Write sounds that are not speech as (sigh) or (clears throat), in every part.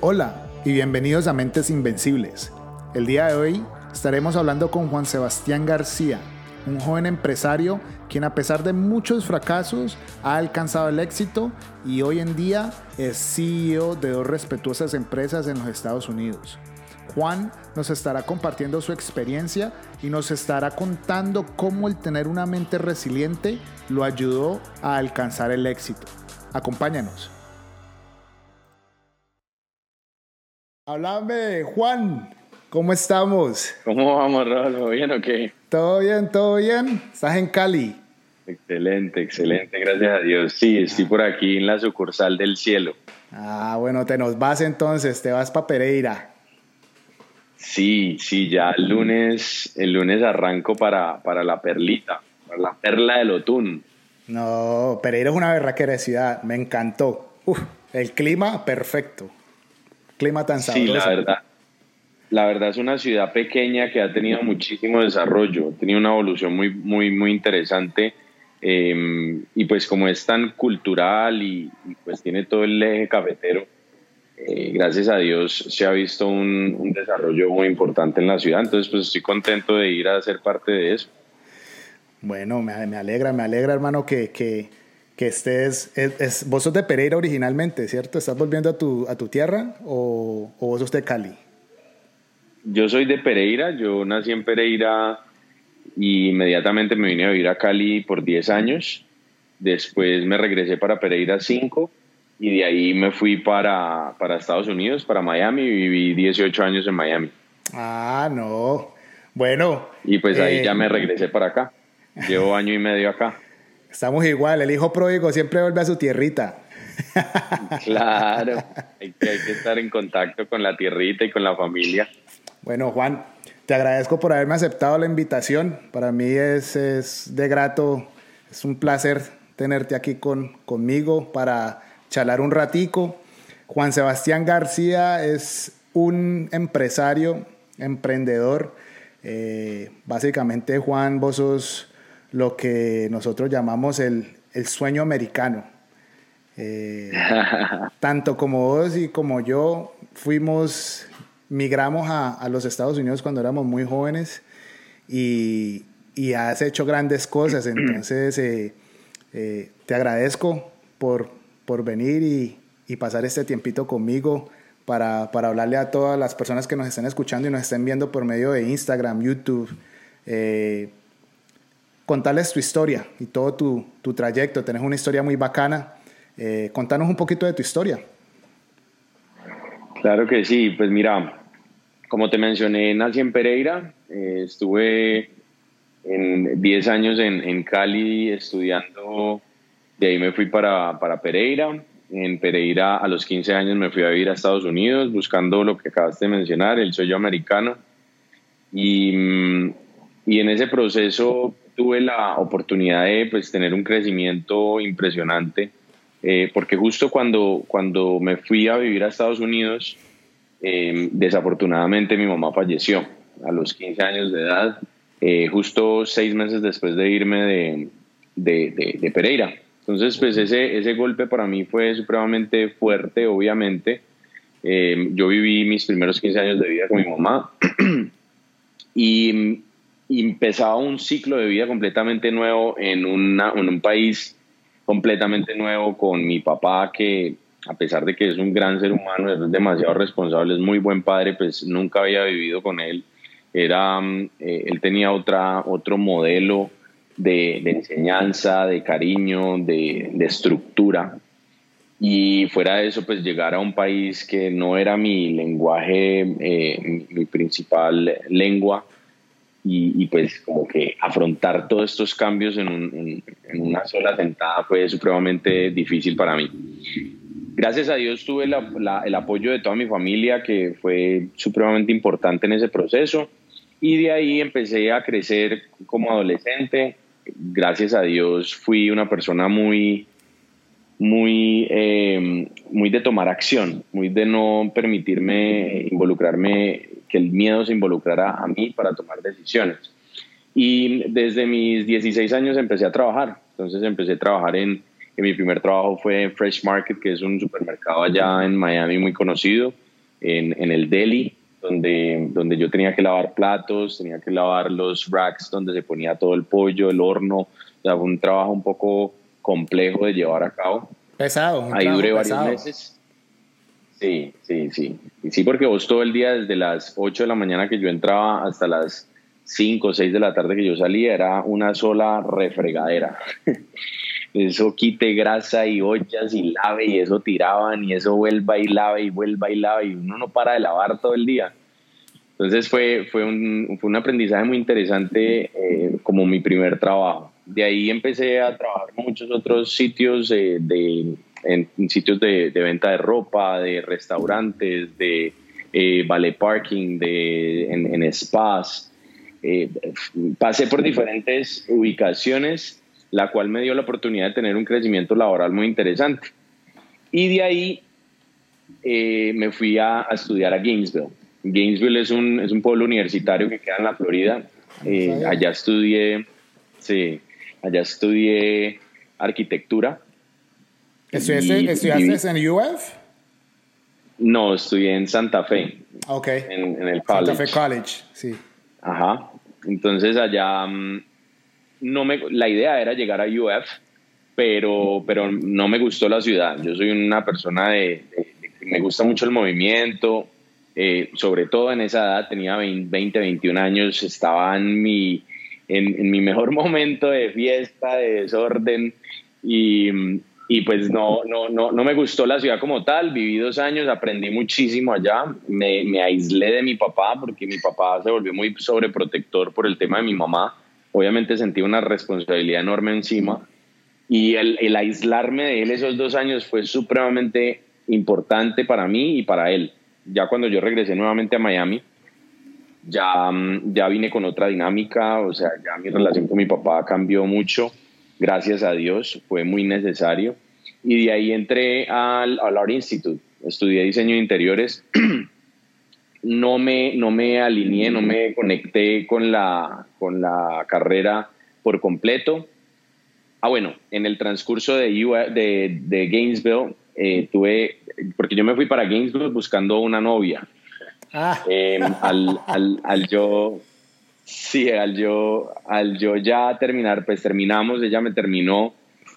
Hola y bienvenidos a Mentes Invencibles. El día de hoy estaremos hablando con Juan Sebastián García, un joven empresario quien a pesar de muchos fracasos ha alcanzado el éxito y hoy en día es CEO de dos respetuosas empresas en los Estados Unidos. Juan nos estará compartiendo su experiencia y nos estará contando cómo el tener una mente resiliente lo ayudó a alcanzar el éxito. Acompáñanos. Háblame, Juan. ¿Cómo estamos? ¿Cómo vamos, Rodolfo? ¿Bien o qué? Todo bien, todo bien. ¿Estás en Cali? Excelente, excelente, gracias a Dios. Sí, estoy por aquí en la sucursal del cielo. Ah, bueno, te nos vas entonces, te vas para Pereira. Sí, sí, ya el lunes, el lunes arranco para, para la perlita, para la perla del Otún. No, Pereira es una berraquera de ciudad, me encantó. Uf, el clima perfecto clima tan sabroso. Sí, la verdad. La verdad es una ciudad pequeña que ha tenido muchísimo desarrollo, ha tenido una evolución muy, muy, muy interesante. Em, y pues como es tan cultural y, pues tiene todo el eje cafetero, eh, gracias a Dios se ha visto un, un, desarrollo muy importante en la ciudad. Entonces pues estoy contento de ir a ser parte de eso. Bueno, me, me alegra, me alegra hermano que, que que estés, es, vos sos de Pereira originalmente, ¿cierto? ¿Estás volviendo a tu, a tu tierra o, o, vos sos de Cali? Yo soy de Pereira, yo nací en Pereira y inmediatamente me vine a vivir a Cali por 10 años. Después me regresé para Pereira 5 y de ahí me fui para, para Estados Unidos, para Miami, y viví 18 años en Miami. Ah, no. Bueno. Y pues ahí ya me eh, regresé para acá. Llevo año y medio acá. Estamos igual, el hijo pródigo siempre vuelve a su tierrita. Claro, hay que, estar en contacto con la tierrita y con la familia. Bueno, Juan, te agradezco por haberme aceptado la invitación. Para mí es, es de grato, es un placer tenerte aquí con, conmigo para charlar un ratico. Juan Sebastián García es un empresario, emprendedor. Eh, básicamente, Juan, vos sos lo que nosotros llamamos el, sueño americano. Eh, (laughs) tanto como vos y como yo fuimos, migramos a, los Estados Unidos cuando éramos muy jóvenes y, has hecho grandes cosas. (clears throat) Entonces, eh, eh, te agradezco por, por venir y, pasar este tiempito conmigo para, para, hablarle a todas las personas que nos estén escuchando y nos estén viendo por medio de Instagram, YouTube contarles tu historia y todo tu, tu trayecto. Tenés una historia muy bacana. Eh, contanos un poquito de tu historia. Claro que sí, pues mira, como te mencioné, nací en Pereira, eh, estuve en 10 años en, en, Cali estudiando, de ahí me fui para, para, Pereira, en Pereira a los 15 años me fui a vivir a Estados Unidos buscando lo que acabaste de mencionar, el sueño americano, y, mm, y en ese proceso tuve la oportunidad de pues, tener un crecimiento impresionante, eh, porque justo cuando, cuando me fui a vivir a Estados Unidos, eh, desafortunadamente mi mamá falleció a los 15 años de edad, eh, justo seis meses después de irme de, de, de, Pereira. Entonces, pues ese, ese golpe para mí fue supremamente fuerte, obviamente. yo viví mis primeros 15 años de vida con mi mamá (clears throat) y empezaba un ciclo de vida completamente nuevo en, una, en un país completamente nuevo con mi papá que a pesar de que es un gran ser humano, es demasiado responsable, es muy buen padre, pues nunca había vivido con él. Era, mm, eh, él tenía otra, otro modelo de, de enseñanza, de cariño, de, de, estructura. Y fuera de eso, pues llegar a un país que no era mi lenguaje, eh, mi principal lengua, y, pues como que afrontar todos estos cambios en, en, una sola sentada fue supremamente difícil para mí. Gracias a Dios tuve la, el apoyo de toda mi familia que fue supremamente importante en ese proceso y de ahí empecé a crecer como adolescente. Gracias a Dios fui una persona muy, muy, eh, muy de tomar acción, muy de no permitirme involucrarme que el miedo se involucrara a mí para tomar decisiones. Y desde mis 16 años empecé a trabajar. Entonces empecé a trabajar en, en mi primer trabajo fue Fresh Market, que es un supermercado allá en Miami muy conocido. en, en el deli, donde, donde yo tenía que lavar platos, tenía que lavar los racks donde se ponía todo el pollo, el horno, o sea, fue un trabajo un poco complejo de llevar a cabo. Pesado. Ahí duré varios meses. Sí, sí, sí. Y sí, porque vos todo el día, desde las 8 de la mañana que yo entraba hasta las 5 o 6 de la tarde que yo salía, era una sola refregadera. (laughs) eso quite grasa y ollas y lave y eso tiraban y eso vuelva y lave y vuelva y lave y uno no para de lavar todo el día. Entonces fue, fue, un, fue un aprendizaje muy interesante eh, como mi primer trabajo. De ahí empecé a trabajar en muchos otros sitios de, en, sitios de, de, venta de ropa, de restaurantes, de eh, ballet parking, de, en, en spas. Eh, pasé por diferentes ubicaciones, la cual me dio la oportunidad de tener un crecimiento laboral muy interesante. Y de ahí eh, me fui a, a, estudiar a Gainesville. Gainesville es un, es un pueblo universitario que queda en la Florida. Allá estudié, sí, allá estudié arquitectura ¿Estudiaste, en UF? No, estudié en Santa Fe. Ok. En, el college. Santa Fe College, sí. Ajá. Entonces allá mm, no me, la idea era llegar a UF, pero, pero no me gustó la ciudad. Yo soy una persona de, me gusta mucho el movimiento, eh, sobre todo en esa edad, tenía 20, 21 años, estaba en mi, en, en mi mejor (laughs) momento de fiesta, de desorden y, y pues no, no, no, no me gustó la ciudad como tal, viví dos años, aprendí muchísimo allá, me, me, aislé de mi papá porque mi papá se volvió muy sobreprotector por el tema de mi mamá, obviamente sentí una responsabilidad enorme encima. Y el, el aislarme de él esos dos años fue supremamente importante para mí y para él. Ya cuando yo regresé nuevamente a Miami, ya, ya vine con otra dinámica, o sea, ya mi relación con mi papá cambió mucho gracias a Dios, fue muy necesario. Y de ahí entré al, al Art Institute, estudié diseño de interiores. (clears throat) no, me, no me alineé, no me conecté con la, con la carrera por completo. Ah, bueno, en el transcurso de, de, de Gainesville eh, tuve, porque yo me fui para Gainesville buscando una novia. Ah. Em, al, al, al, yo Sí, al yo, al yo ya terminar, pues terminamos, ella me terminó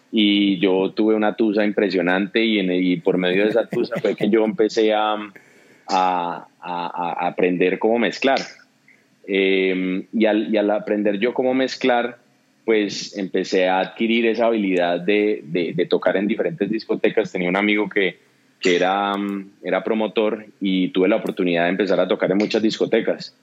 y yo tuve una tusa impresionante y, por medio de esa tusa fue que yo empecé a, a, a, aprender cómo mezclar. Eh, y, al, al, aprender yo cómo mezclar, pues empecé a adquirir esa habilidad de, de, de tocar en diferentes discotecas. Tenía un amigo que, que era, era promotor y tuve la oportunidad de empezar a tocar en muchas discotecas.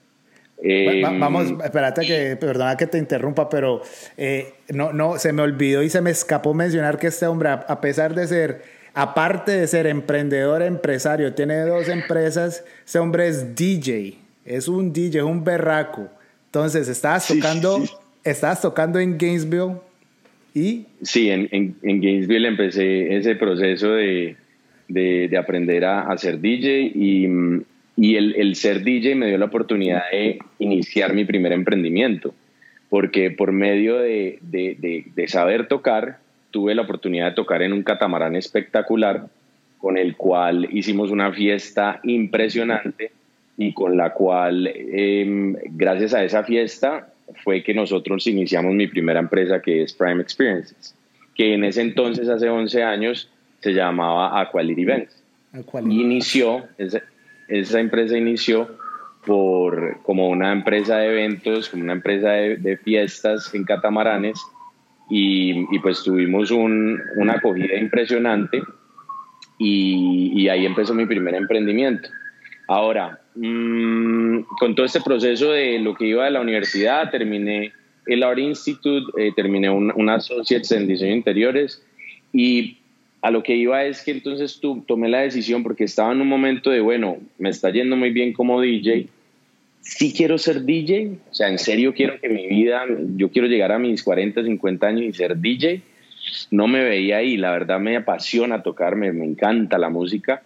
Eh, vamos, espérate que, perdona que te interrumpa, pero eh, no, no, se me olvidó y se me escapó mencionar que este hombre, a pesar de ser, aparte de ser emprendedor, empresario, tiene dos empresas, este hombre es DJ, es un DJ, es un berraco. Entonces, estabas tocando, estabas tocando en Gainesville y... Sí, en, en, en Gainesville empecé ese proceso de, de, de aprender a, a ser DJ y y el, el, ser DJ me dio la oportunidad de iniciar mi primer emprendimiento, porque por medio de, de, de, saber tocar, tuve la oportunidad de tocar en un catamarán espectacular, con el cual hicimos una fiesta impresionante y con la cual, eh, gracias a esa fiesta, fue que nosotros iniciamos mi primera empresa que es Prime Experiences, que en ese entonces, hace 11 años, se llamaba Aquality Events. Y inició, esa empresa inició por, como una empresa de eventos, como una empresa de, fiestas en catamaranes y, y pues tuvimos un, una acogida impresionante y, y, ahí empezó mi primer emprendimiento. Ahora, mmm, con todo este proceso de lo que iba de la universidad, terminé el Art Institute, eh, terminé un, un Associates en Diseño de Interiores y a lo que iba es que entonces tú tomé la decisión porque estaba en un momento de, bueno, me está yendo muy bien como DJ, sí quiero ser DJ, o sea, en serio quiero que mi vida, yo quiero llegar a mis 40, 50 años y ser DJ, no me veía ahí, la verdad me apasiona tocarme, me encanta la música,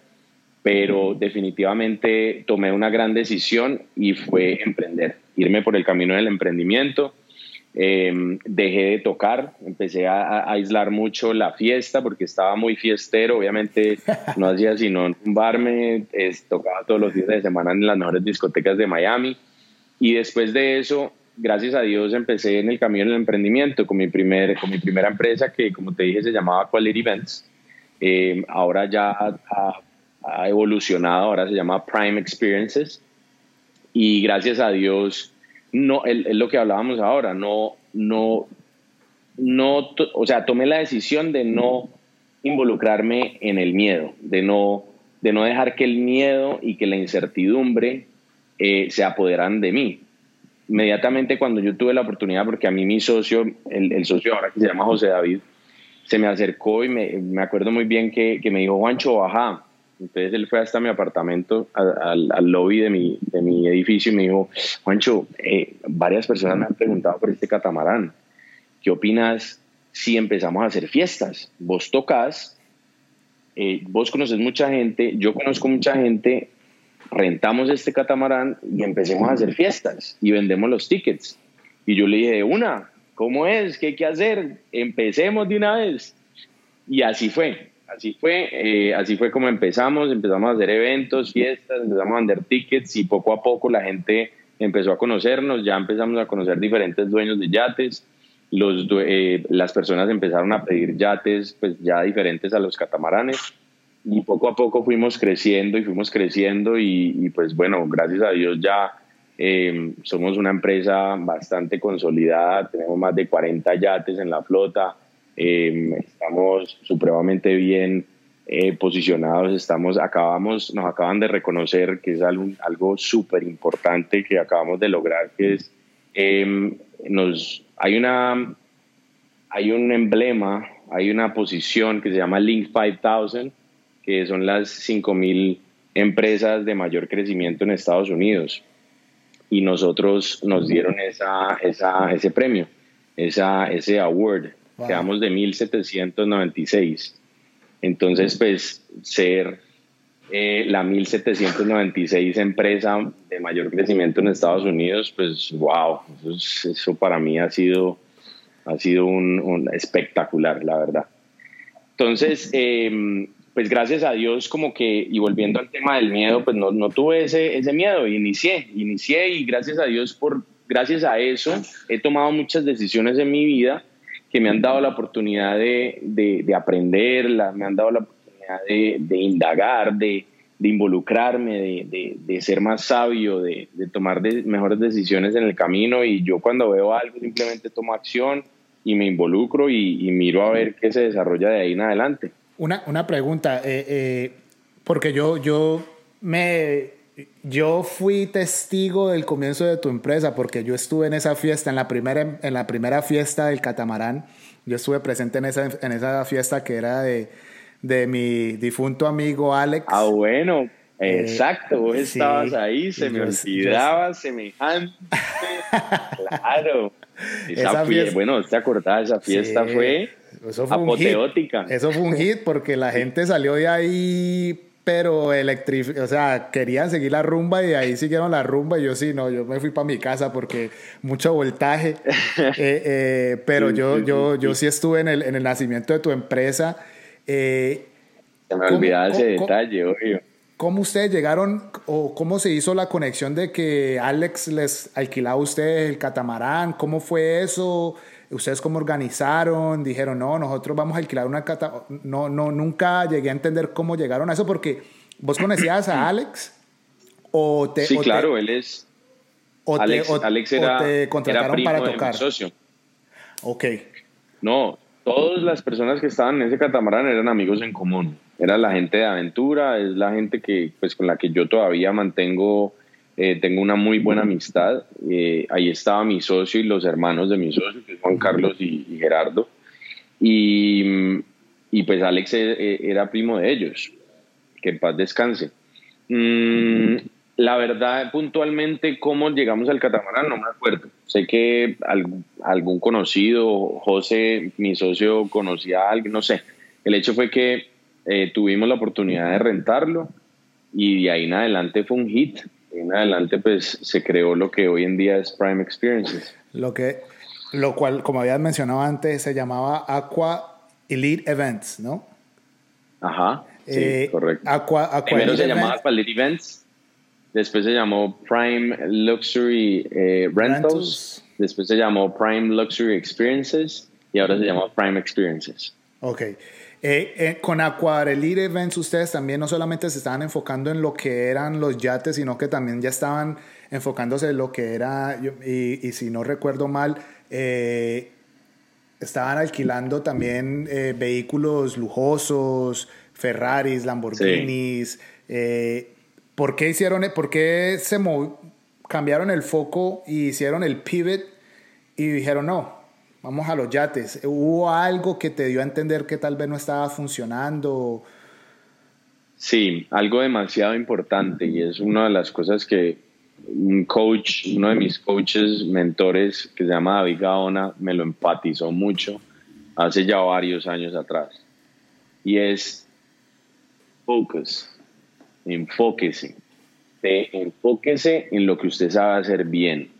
pero definitivamente tomé una gran decisión y fue emprender, irme por el camino del emprendimiento Em, dejé de tocar, empecé a, aislar mucho la fiesta porque estaba muy fiestero, obviamente (laughs) no hacía sino tumbarme, tocaba todos los días de semana en las mejores discotecas de Miami. Y después de eso, gracias a Dios, empecé en el camino del emprendimiento con mi, primer, con mi primera empresa que como te dije se llamaba Quality Events, em, ahora ya ha, ha evolucionado, ahora se llama Prime Experiences. Y gracias a Dios no, es lo que hablábamos ahora, no, no, no, o sea, tomé la decisión de no involucrarme en el miedo, de no, de no dejar que el miedo y que la incertidumbre eh, se apoderan de mí. Inmediatamente cuando yo tuve la oportunidad, porque a mí mi socio, el, socio ahora que se llama José David, se me acercó y me, me acuerdo muy bien que, que me dijo, Juancho, baja, entonces él fue hasta mi apartamento, al, al lobby de mi, de mi, edificio y me dijo, Juancho, eh, varias personas me han preguntado por este catamarán. ¿Qué opinas si empezamos a hacer fiestas? Vos tocas, eh, vos conoces mucha gente, yo conozco mucha gente, rentamos este catamarán y empecemos a hacer fiestas y vendemos los tickets. Y yo le dije, una, ¿cómo es? ¿Qué hay que hacer? Empecemos de una vez. Y así fue así fue, eh, así fue como empezamos, empezamos a hacer eventos, fiestas, empezamos a vender tickets y poco a poco la gente empezó a conocernos, ya empezamos a conocer diferentes dueños de yates, eh, las personas empezaron a pedir yates pues ya diferentes a los catamaranes y poco a poco fuimos creciendo y fuimos creciendo y, pues bueno, gracias a Dios ya eh, somos una empresa bastante consolidada, tenemos más de 40 yates en la flota, Em, estamos supremamente bien eh, posicionados, estamos, acabamos, nos acaban de reconocer que es algo, algo súper importante que acabamos de lograr, que es, em, nos, hay, una, hay un emblema, hay una posición que se llama Link 5000, que son las 5000 empresas de mayor crecimiento en Estados Unidos. Y nosotros nos dieron esa, esa, ese premio, esa, ese award quedamos de 1796. Entonces, pues ser eh, la 1796 empresa de mayor crecimiento en Estados Unidos, pues wow, eso, para mí ha sido, ha sido un, espectacular, la verdad. Entonces, em, pues gracias a Dios como que, y volviendo al tema del miedo, pues no, no tuve ese, ese miedo, inicié, inicié y gracias a Dios por, gracias a eso he tomado muchas decisiones en mi vida que me han dado la oportunidad de, de, aprender, me han dado la oportunidad de, indagar, de, involucrarme, de, ser más sabio, de, tomar mejores decisiones en el camino y yo cuando veo algo simplemente tomo acción y me involucro y, miro a ver qué se desarrolla de ahí en adelante. Una, una pregunta, eh, eh, porque yo, yo me yo fui testigo del comienzo de tu empresa porque yo estuve en esa fiesta, en la primera, en la primera fiesta del catamarán. Yo estuve presente en esa, en esa fiesta que era de, de mi difunto amigo Alex. Ah, bueno, eh, exacto, vos estabas ahí, se me olvidaba semejante. (laughs) claro. Esa, fiesta, bueno, ¿te acordás? Esa fiesta fue apoteótica. Eso fue un hit porque la gente salió de ahí pero electric, o sea, querían seguir la rumba y ahí siguieron la rumba y yo sí, no, yo me fui para mi casa porque mucho voltaje, (laughs) eh, eh, pero yo, yo, yo sí estuve en el, en el nacimiento de tu empresa. Eh, se me olvidaba ese detalle, obvio. ¿Cómo ustedes llegaron o cómo se hizo la conexión de que Alex les alquilaba a ustedes el catamarán? ¿Cómo fue eso? ¿Ustedes cómo organizaron? Dijeron, no, nosotros vamos a alquilar una cata... No, no, nunca llegué a entender cómo llegaron a eso porque vos conocías a (clears throat) Alex o te... Sí, claro, él es... O Alex, te, Alex era, te contrataron para tocar. socio. Ok. No, todas las personas que estaban en ese catamarán eran amigos en común. Era la gente de aventura, es la gente que, pues, con la que yo todavía mantengo eh, tengo una muy buena amistad. Eh, ahí estaba mi socio y los hermanos de mi socio, que es Juan Carlos y, Gerardo. Y, y, pues Alex e, era primo de ellos. Que en paz descanse. Mm, la verdad, puntualmente, cómo llegamos al catamarán, no me acuerdo. Sé que algún conocido, José, mi socio, conocía a alguien, no sé. El hecho fue que eh, tuvimos la oportunidad de rentarlo y de ahí en adelante fue un hit en adelante pues se creó lo que hoy en día es Prime Experiences. Lo que Lo cual, como habías mencionado antes, se llamaba Aqua Elite Events, ¿no? Ajá, sí, Eh, correcto. Aqua, Aqua Primero Elite se llamaba. Aqua Elite Events, después se llamó Prime Luxury eh, Rentals, Rentals. después se llamó Prime Luxury Experiences y ahora se llama Prime Experiences. Ok. Eh, eh, con Aquarelite Events ustedes también no solamente se estaban enfocando en lo que eran los yates, sino que también ya estaban enfocándose en lo que era, yo- y, y si no recuerdo mal, eh, estaban alquilando también eh, vehículos lujosos, Ferraris, Lamborghinis. eh, ¿Por qué hicieron, por qué se cambiaron el foco y hicieron el pivot y dijeron no, vamos a los yates? ¿Hubo algo que te dio a entender que tal vez no estaba funcionando? Sí, algo demasiado importante y es una de las cosas que un coach, uno de mis coaches, mentores, que se llama David Gaona, me lo empatizó mucho hace ya varios años atrás. Y es focus, enfóquese, enfóquese en lo que usted sabe hacer bien.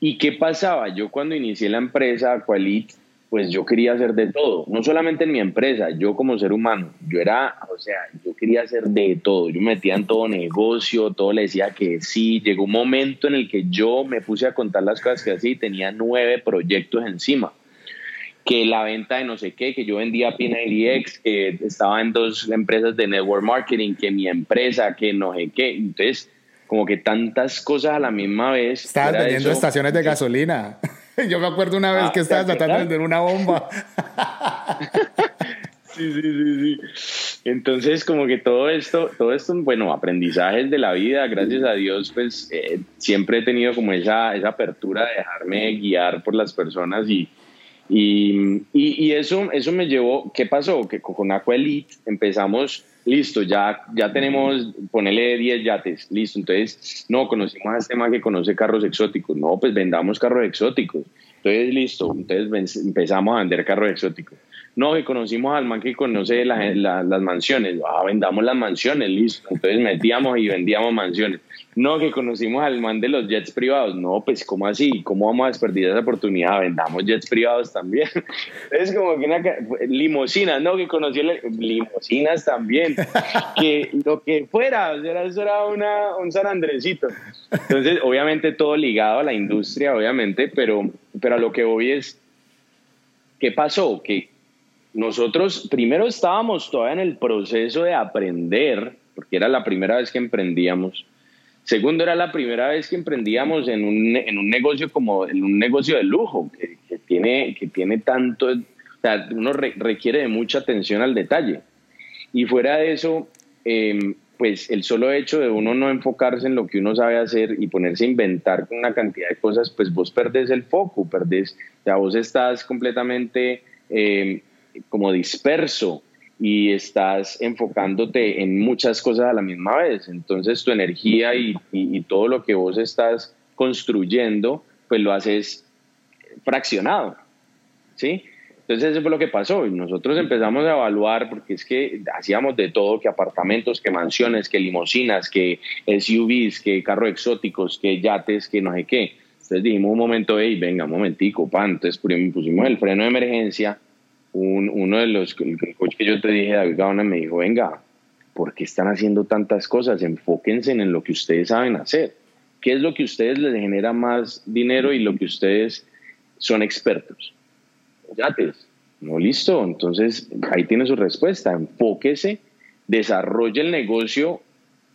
¿Y qué pasaba? Yo cuando inicié la empresa Aqualit, pues yo quería hacer de todo, no solamente en mi empresa, yo como ser humano, yo era, o sea, yo quería hacer de todo, yo me metía en todo negocio, todo le decía que sí, llegó un momento en el que yo me puse a contar las cosas que y tenía nueve proyectos encima, que la venta de no sé qué, que yo vendía P90X, que estaba en dos empresas de network marketing, que mi empresa, que no sé qué, entonces como que tantas cosas a la misma vez. Estabas vendiendo eso, estaciones de gasolina. (laughs) Yo me acuerdo una vez Ah, que estabas ¿te tratando de vender una bomba. (laughs) Sí, sí, sí, sí. Entonces, como que todo esto, todo esto, bueno, aprendizajes de la vida, gracias a Dios, pues eh, siempre he tenido como esa, esa apertura de dejarme guiar por las personas y, y, y, y eso, eso me llevó, ¿qué pasó? Que con Aqua Elite empezamos, listo, ya, ya tenemos, ponele 10 yates, listo, entonces, no, conocimos a este man que conoce carros exóticos, no, pues vendamos carros exóticos, entonces, listo, entonces empezamos a vender carros exóticos. No, que conocimos al man que conoce la- la- las mansiones. Ah, vendamos las mansiones, listo. Entonces metíamos y vendíamos mansiones. No, que conocimos al man de los jets privados. No, pues, ¿cómo así? ¿Cómo vamos a desperdiciar esa oportunidad? Vendamos jets privados también. (laughs) Es como que una. Limosinas, no, que conocí limosinas también. Que lo que fuera, o sea, eso era una, un San Andresito. Entonces, obviamente, todo ligado a la industria, obviamente, pero, pero a lo que voy es. ¿Qué pasó? Que nosotros primero estábamos todavía en el proceso de aprender, porque era la primera vez que emprendíamos. Segundo, era la primera vez que emprendíamos en un, en un negocio como en un negocio de lujo, que, que tiene, que tiene tanto, o sea, uno re- requiere de mucha atención al detalle. Y fuera de eso, eh, pues el solo hecho de uno no enfocarse en lo que uno sabe hacer y ponerse a inventar con una cantidad de cosas, pues vos perdés el foco, perdés, o sea, vos estás completamente eh, como disperso y estás enfocándote en muchas cosas a la misma vez. Entonces tu energía y, y- y todo lo que vos estás construyendo, pues lo haces fraccionado. ¿Sí? Entonces eso fue lo que pasó y nosotros empezamos a evaluar porque es que hacíamos de todo, que apartamentos, que mansiones, que limosinas, que SUVs, que carros exóticos, que yates, que no sé qué. Entonces dijimos un momento, hey, venga, un momentico, pan. Entonces pusimos el freno de emergencia. Un- uno de los, el que yo te dije, David Gaona, me dijo, venga, ¿por qué están haciendo tantas cosas? Enfóquense en lo que ustedes saben hacer. ¿Qué es lo que a ustedes les genera más dinero y lo que ustedes son expertos? yates. No, listo. Entonces, ahí tiene su respuesta. Enfóquese, desarrolle el negocio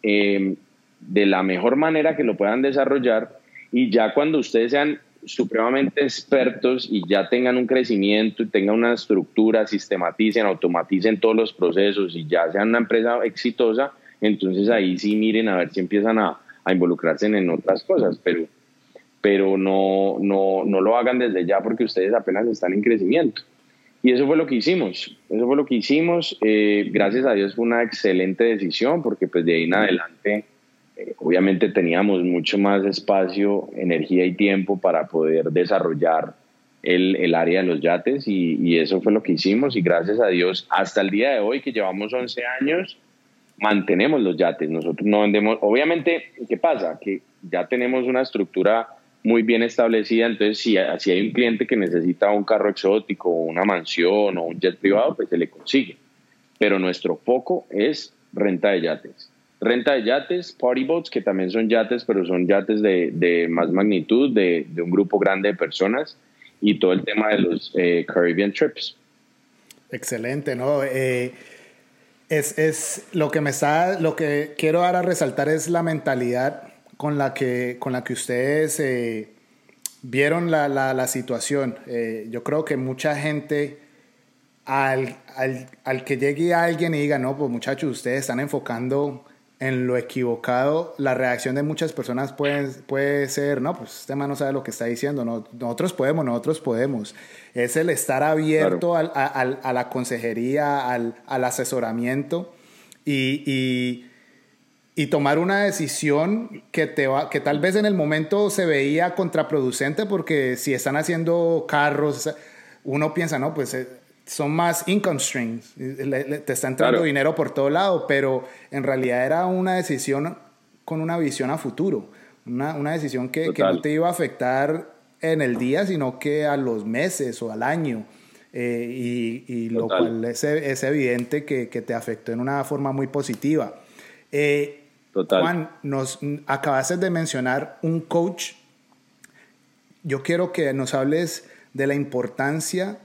eh, de la mejor manera que lo puedan desarrollar y ya cuando ustedes sean supremamente expertos y ya tengan un crecimiento y tengan una estructura, sistematicen, automaticen todos los procesos y ya sean una empresa exitosa, entonces ahí sí miren a ver si empiezan a, involucrarse en, en otras cosas, pero, pero no, no, no lo hagan desde ya porque ustedes apenas están en crecimiento. Y eso fue lo que hicimos, eso fue lo que hicimos. Eh, gracias a Dios fue una excelente decisión porque pues de ahí en adelante eh, obviamente teníamos mucho más espacio, energía y tiempo para poder desarrollar el, el área de los yates y, eso fue lo que hicimos y gracias a Dios hasta el día de hoy que llevamos 11 años mantenemos los yates. Nosotros no vendemos, obviamente, ¿qué pasa? Que ya tenemos una estructura muy bien establecida, entonces si, si hay un cliente que necesita un carro exótico, una mansión o un jet privado, pues se le consigue. Pero nuestro foco es renta de yates. Renta de yates, party boats, que también son yates, pero son yates de, de más magnitud, de, de, un grupo grande de personas, y todo el tema de los eh, Caribbean trips. Excelente, ¿no? Eh, es, es, lo que me está, lo que quiero dar a resaltar es la mentalidad con la que, con la que ustedes eh, vieron la, la, la situación. Eh, yo creo que mucha gente, al, al, al, que llegue alguien y diga, no, pues muchachos, ustedes están enfocando en lo equivocado, la reacción de muchas personas puede, puede ser, no, pues este man no sabe lo que está diciendo, no, nosotros podemos, nosotros podemos. Es el estar abierto claro. al, al, a la consejería, al, al asesoramiento y, y y tomar una decisión que, te va, que tal vez en el momento se veía contraproducente porque si están haciendo carros, uno piensa, no, pues eh, son más income streams, te está entrando claro. dinero por todo lado, pero en realidad era una decisión con una visión a futuro, una, una decisión que, que, no te iba a afectar en el día, sino que a los meses o al año. Eh, y, y lo cual es, es evidente que, que, te afectó en una forma muy positiva. Eh, Total. Juan, nos acabaste de mencionar un coach. Yo quiero que nos hables de la importancia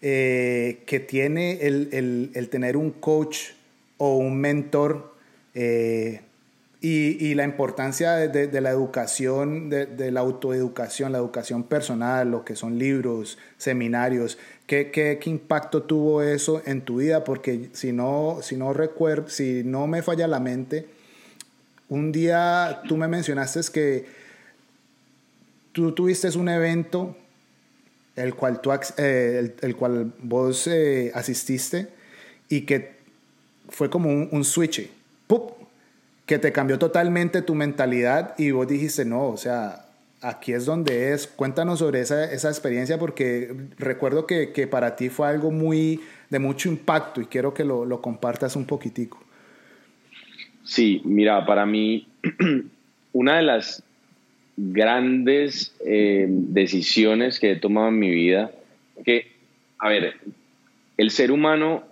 eh, que tiene el, el, el, tener un coach o un mentor eh, y, y, la importancia de, de, de la educación, de, de, la autoeducación, la educación personal, lo que son libros, seminarios. ¿Qué, qué, qué impacto tuvo eso en tu vida? Porque si no, si no recuerdo, si no me falla la mente, un día tú me mencionaste que tú tuviste un evento el cual, tú, eh, el, el, cual vos eh, asististe y que fue como un, switch, ¡pup! que te cambió totalmente tu mentalidad y vos dijiste, no, o sea, aquí es donde es. Cuéntanos sobre esa, esa experiencia porque recuerdo que, que, para ti fue algo muy de mucho impacto y quiero que lo, lo compartas un poquitico. Sí, mira, para mí (clears throat) una de las grandes eh, decisiones que he tomado en mi vida, que, a ver, el ser humano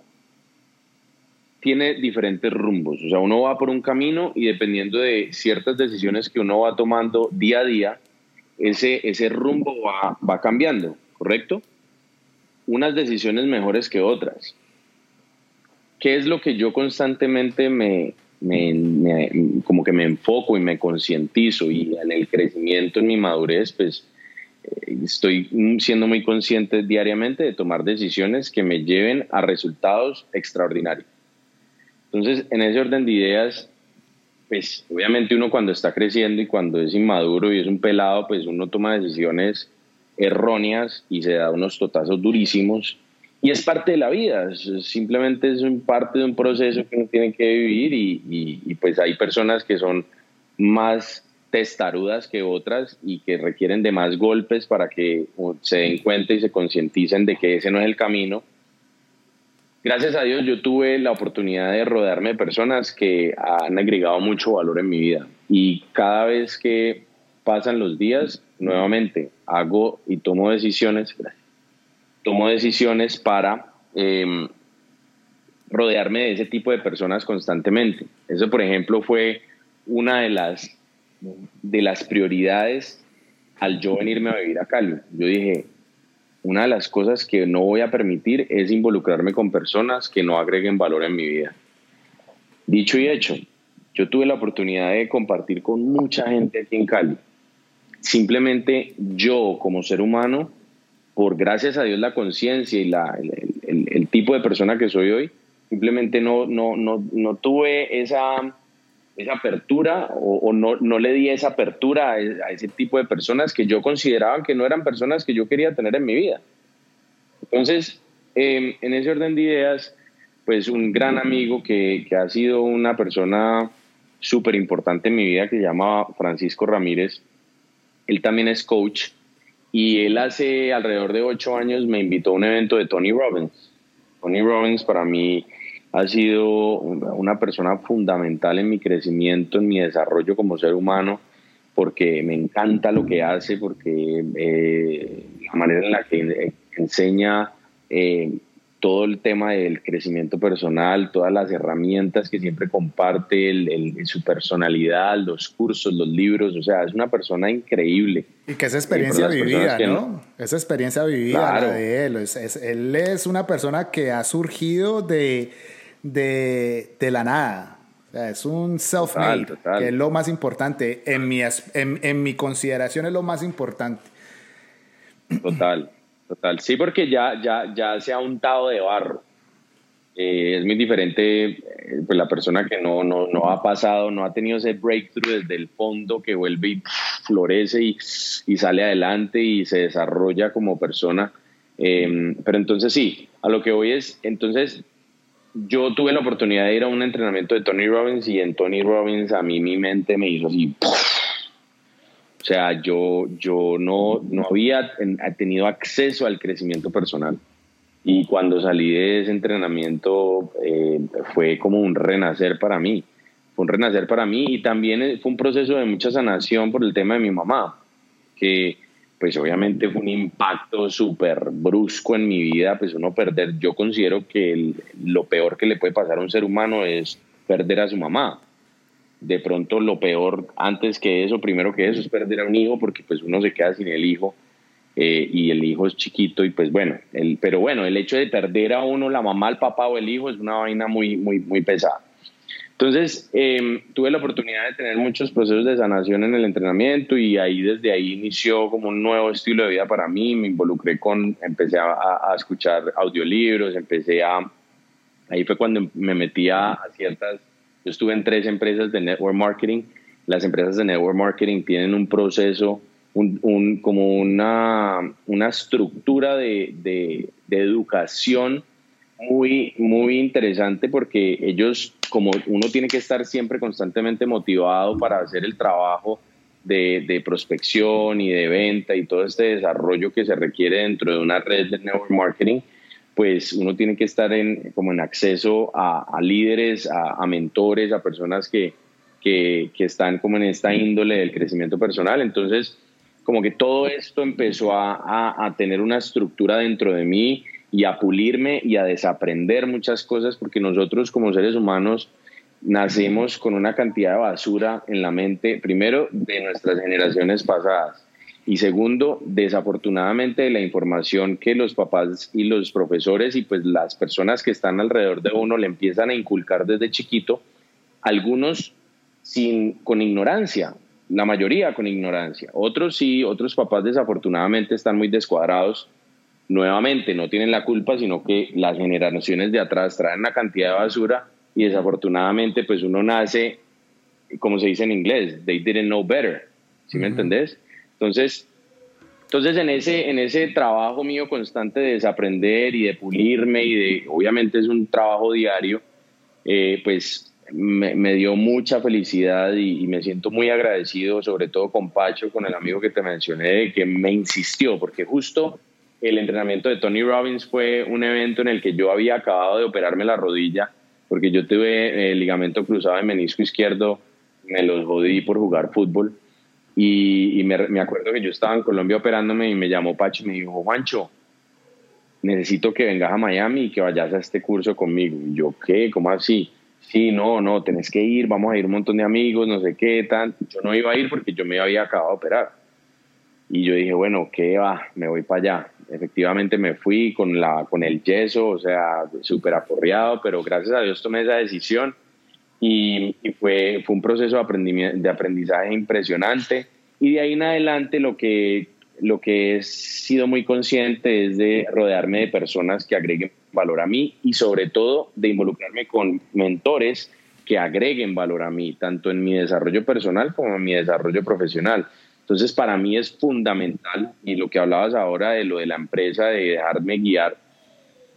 tiene diferentes rumbos, o sea, uno va por un camino y dependiendo de ciertas decisiones que uno va tomando día a día, ese, ese rumbo va, va cambiando, ¿correcto? Unas decisiones mejores que otras. ¿Qué es lo que yo constantemente me, me, me, como que me enfoco y me concientizo y en el crecimiento, en mi madurez, pues eh, estoy siendo muy consciente diariamente de tomar decisiones que me lleven a resultados extraordinarios. Entonces, en ese orden de ideas, pues obviamente uno cuando está creciendo y cuando es inmaduro y es un pelado, pues uno toma decisiones erróneas y se da unos totazos durísimos y es parte de la vida, simplemente es parte de un proceso que uno tiene que vivir y, y, y, pues hay personas que son más testarudas que otras y que requieren de más golpes para que se den cuenta y se concienticen de que ese no es el camino. Gracias a Dios yo tuve la oportunidad de rodearme de personas que han agregado mucho valor en mi vida y cada vez que pasan los días, nuevamente hago y tomo decisiones, gracias tomo decisiones para eh, rodearme de ese tipo de personas constantemente. Eso, por ejemplo, fue una de las, de las prioridades al yo venirme a vivir a Cali. Yo dije, una de las cosas que no voy a permitir es involucrarme con personas que no agreguen valor en mi vida. Dicho y hecho, yo tuve la oportunidad de compartir con mucha gente aquí en Cali. Simplemente yo como ser humano por gracias a Dios la conciencia y la, el, el, el, tipo de persona que soy hoy, simplemente no, no, no, no tuve esa, esa apertura o, o, no, no le di esa apertura a, a, ese tipo de personas que yo consideraba que no eran personas que yo quería tener en mi vida. Entonces, eh, en ese orden de ideas, pues un gran amigo que, que ha sido una persona súper importante en mi vida que se llama Francisco Ramírez, él también es coach y él hace alrededor de ocho años me invitó a un evento de Tony Robbins. Tony Robbins para mí ha sido una persona fundamental en mi crecimiento, en mi desarrollo como ser humano, porque me encanta lo que hace, porque eh, la manera en la que enseña eh, todo el tema del crecimiento personal, todas las herramientas que siempre comparte, su personalidad, los cursos, los libros, o sea, es una persona increíble. Y que esa experiencia vivida, ¿no? Esa experiencia vivida de él. él es una persona que ha surgido de, de, de la nada es un self-made, que es lo más importante. En mi, en, mi consideración es lo más importante. Total, total. Sí, porque ya, ya, ya se ha untado de barro. Eh, es muy diferente eh, pues la persona que no, no, no, ha pasado, no ha tenido ese breakthrough desde el fondo que vuelve y florece y, y sale adelante y se desarrolla como persona. Eh, pero entonces sí, a lo que voy es, entonces yo tuve la oportunidad de ir a un entrenamiento de Tony Robbins y en Tony Robbins a mí mi mente me hizo así. O sea, yo, yo no, no había tenido acceso al crecimiento personal. Y cuando salí de ese entrenamiento eh, fue como un renacer para mí. Fue un renacer para mí y también fue un proceso de mucha sanación por el tema de mi mamá, que pues obviamente fue un impacto súper brusco en mi vida, pues uno perder, yo considero que lo peor que le puede pasar a un ser humano es perder a su mamá. De pronto lo peor antes que eso, primero que eso, es perder a un hijo porque pues uno se queda sin el hijo eh, y el hijo es chiquito y pues bueno, el, pero bueno, el hecho de perder a uno, la mamá, el papá o el hijo es una vaina muy, muy, muy pesada. Entonces, em, tuve la oportunidad de tener muchos procesos de sanación en el entrenamiento y ahí desde ahí inició como un nuevo estilo de vida para mí. Me involucré con, empecé a, a escuchar audiolibros, empecé a, ahí fue cuando me metí a, ciertas, yo estuve en tres empresas de network marketing. Las empresas de network marketing tienen un proceso, un, como una, una estructura de, de, de educación muy, muy interesante porque ellos, como uno tiene que estar siempre constantemente motivado para hacer el trabajo de, de, prospección y de venta y todo este desarrollo que se requiere dentro de una red de network marketing, pues uno tiene que estar en, como en acceso a, líderes, a, mentores, a personas que, que, están como en esta índole del crecimiento personal. Entonces, como que todo esto empezó a tener una estructura dentro de mí y a pulirme y a desaprender muchas cosas porque nosotros como seres humanos nacemos con una cantidad de basura en la mente, primero de nuestras generaciones pasadas y segundo, desafortunadamente de la información que los papás y los profesores y pues las personas que están alrededor de uno le empiezan a inculcar desde chiquito, algunos sin, con ignorancia, la mayoría con ignorancia, otros sí, otros papás desafortunadamente están muy descuadrados. Nuevamente no tienen la culpa, sino que las generaciones de atrás traen una cantidad de basura y desafortunadamente pues uno nace, como se dice en inglés, they didn't know better, ¿sí me entendés? Entonces, entonces en ese, en ese trabajo mío constante de desaprender y de pulirme y de, obviamente es un trabajo diario, eh, pues me, dio mucha felicidad y, me siento muy agradecido, sobre todo con Pacho, con el amigo que te mencioné, que me insistió, porque justo el entrenamiento de Tony Robbins fue un evento en el que yo había acabado de operarme la rodilla porque yo tuve el ligamento cruzado de menisco izquierdo, me los jodí por jugar fútbol. Y, me, acuerdo que yo estaba en Colombia operándome y me llamó Pacho y me dijo, Juancho, necesito que vengas a Miami y que vayas a este curso conmigo. Y yo, ¿qué? ¿Cómo así? Sí, no, no, tenés que ir, vamos a ir un montón de amigos, no sé qué, tal. Yo no iba a ir porque yo me había acabado de operar. Y yo dije, bueno, ¿qué va? Me voy para allá efectivamente me fui con, la, con el yeso, o sea, súper aporreado, pero gracias a Dios tomé esa decisión y, fue, fue un proceso de, de aprendizaje impresionante. Y de ahí en adelante lo que, lo que he sido muy consciente es de rodearme de personas que agreguen valor a mí y sobre todo de involucrarme con mentores que agreguen valor a mí, tanto en mi desarrollo personal como en mi desarrollo profesional. Entonces, para mí es fundamental, y lo que hablabas ahora de lo de la empresa, de dejarme guiar,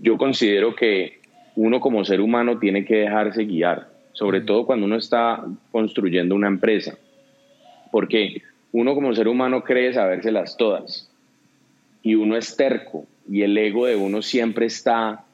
yo considero que uno como ser humano tiene que dejarse guiar, sobre todo cuando uno está construyendo una empresa, porque uno como ser humano cree sabérselas todas, y uno es terco, y el ego de uno siempre está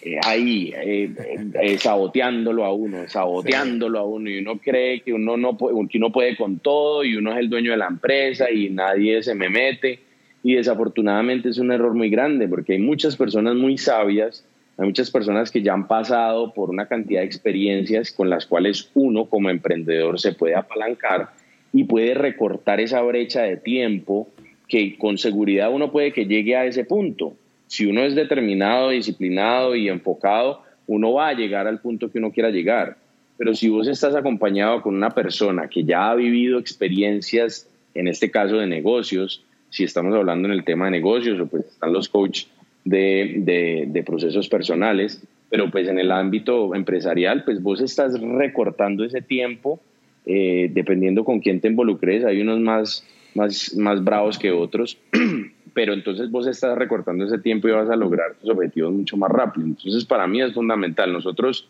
eh, ahí, eh, eh, saboteándolo a uno, saboteándolo a uno, y uno cree que uno, no puede, que uno puede con todo y uno es el dueño de la empresa y nadie se me mete. Y desafortunadamente es un error muy grande porque hay muchas personas muy sabias, hay muchas personas que ya han pasado por una cantidad de experiencias con las cuales uno como emprendedor se puede apalancar y puede recortar esa brecha de tiempo que con seguridad uno puede que llegue a ese punto si uno es determinado, disciplinado y enfocado, uno va a llegar al punto que uno quiera llegar. Pero si vos estás acompañado con una persona que ya ha vivido experiencias, en este caso de negocios, si estamos hablando en el tema de negocios, o pues están los coaches de, procesos personales, pero pues en el ámbito empresarial, pues vos estás recortando ese tiempo, eh, dependiendo con quién te involucres, hay unos más, más, más bravos que otros, (clears throat) pero entonces vos estás recortando ese tiempo y vas a lograr tus objetivos mucho más rápido. Entonces para mí es fundamental. Nosotros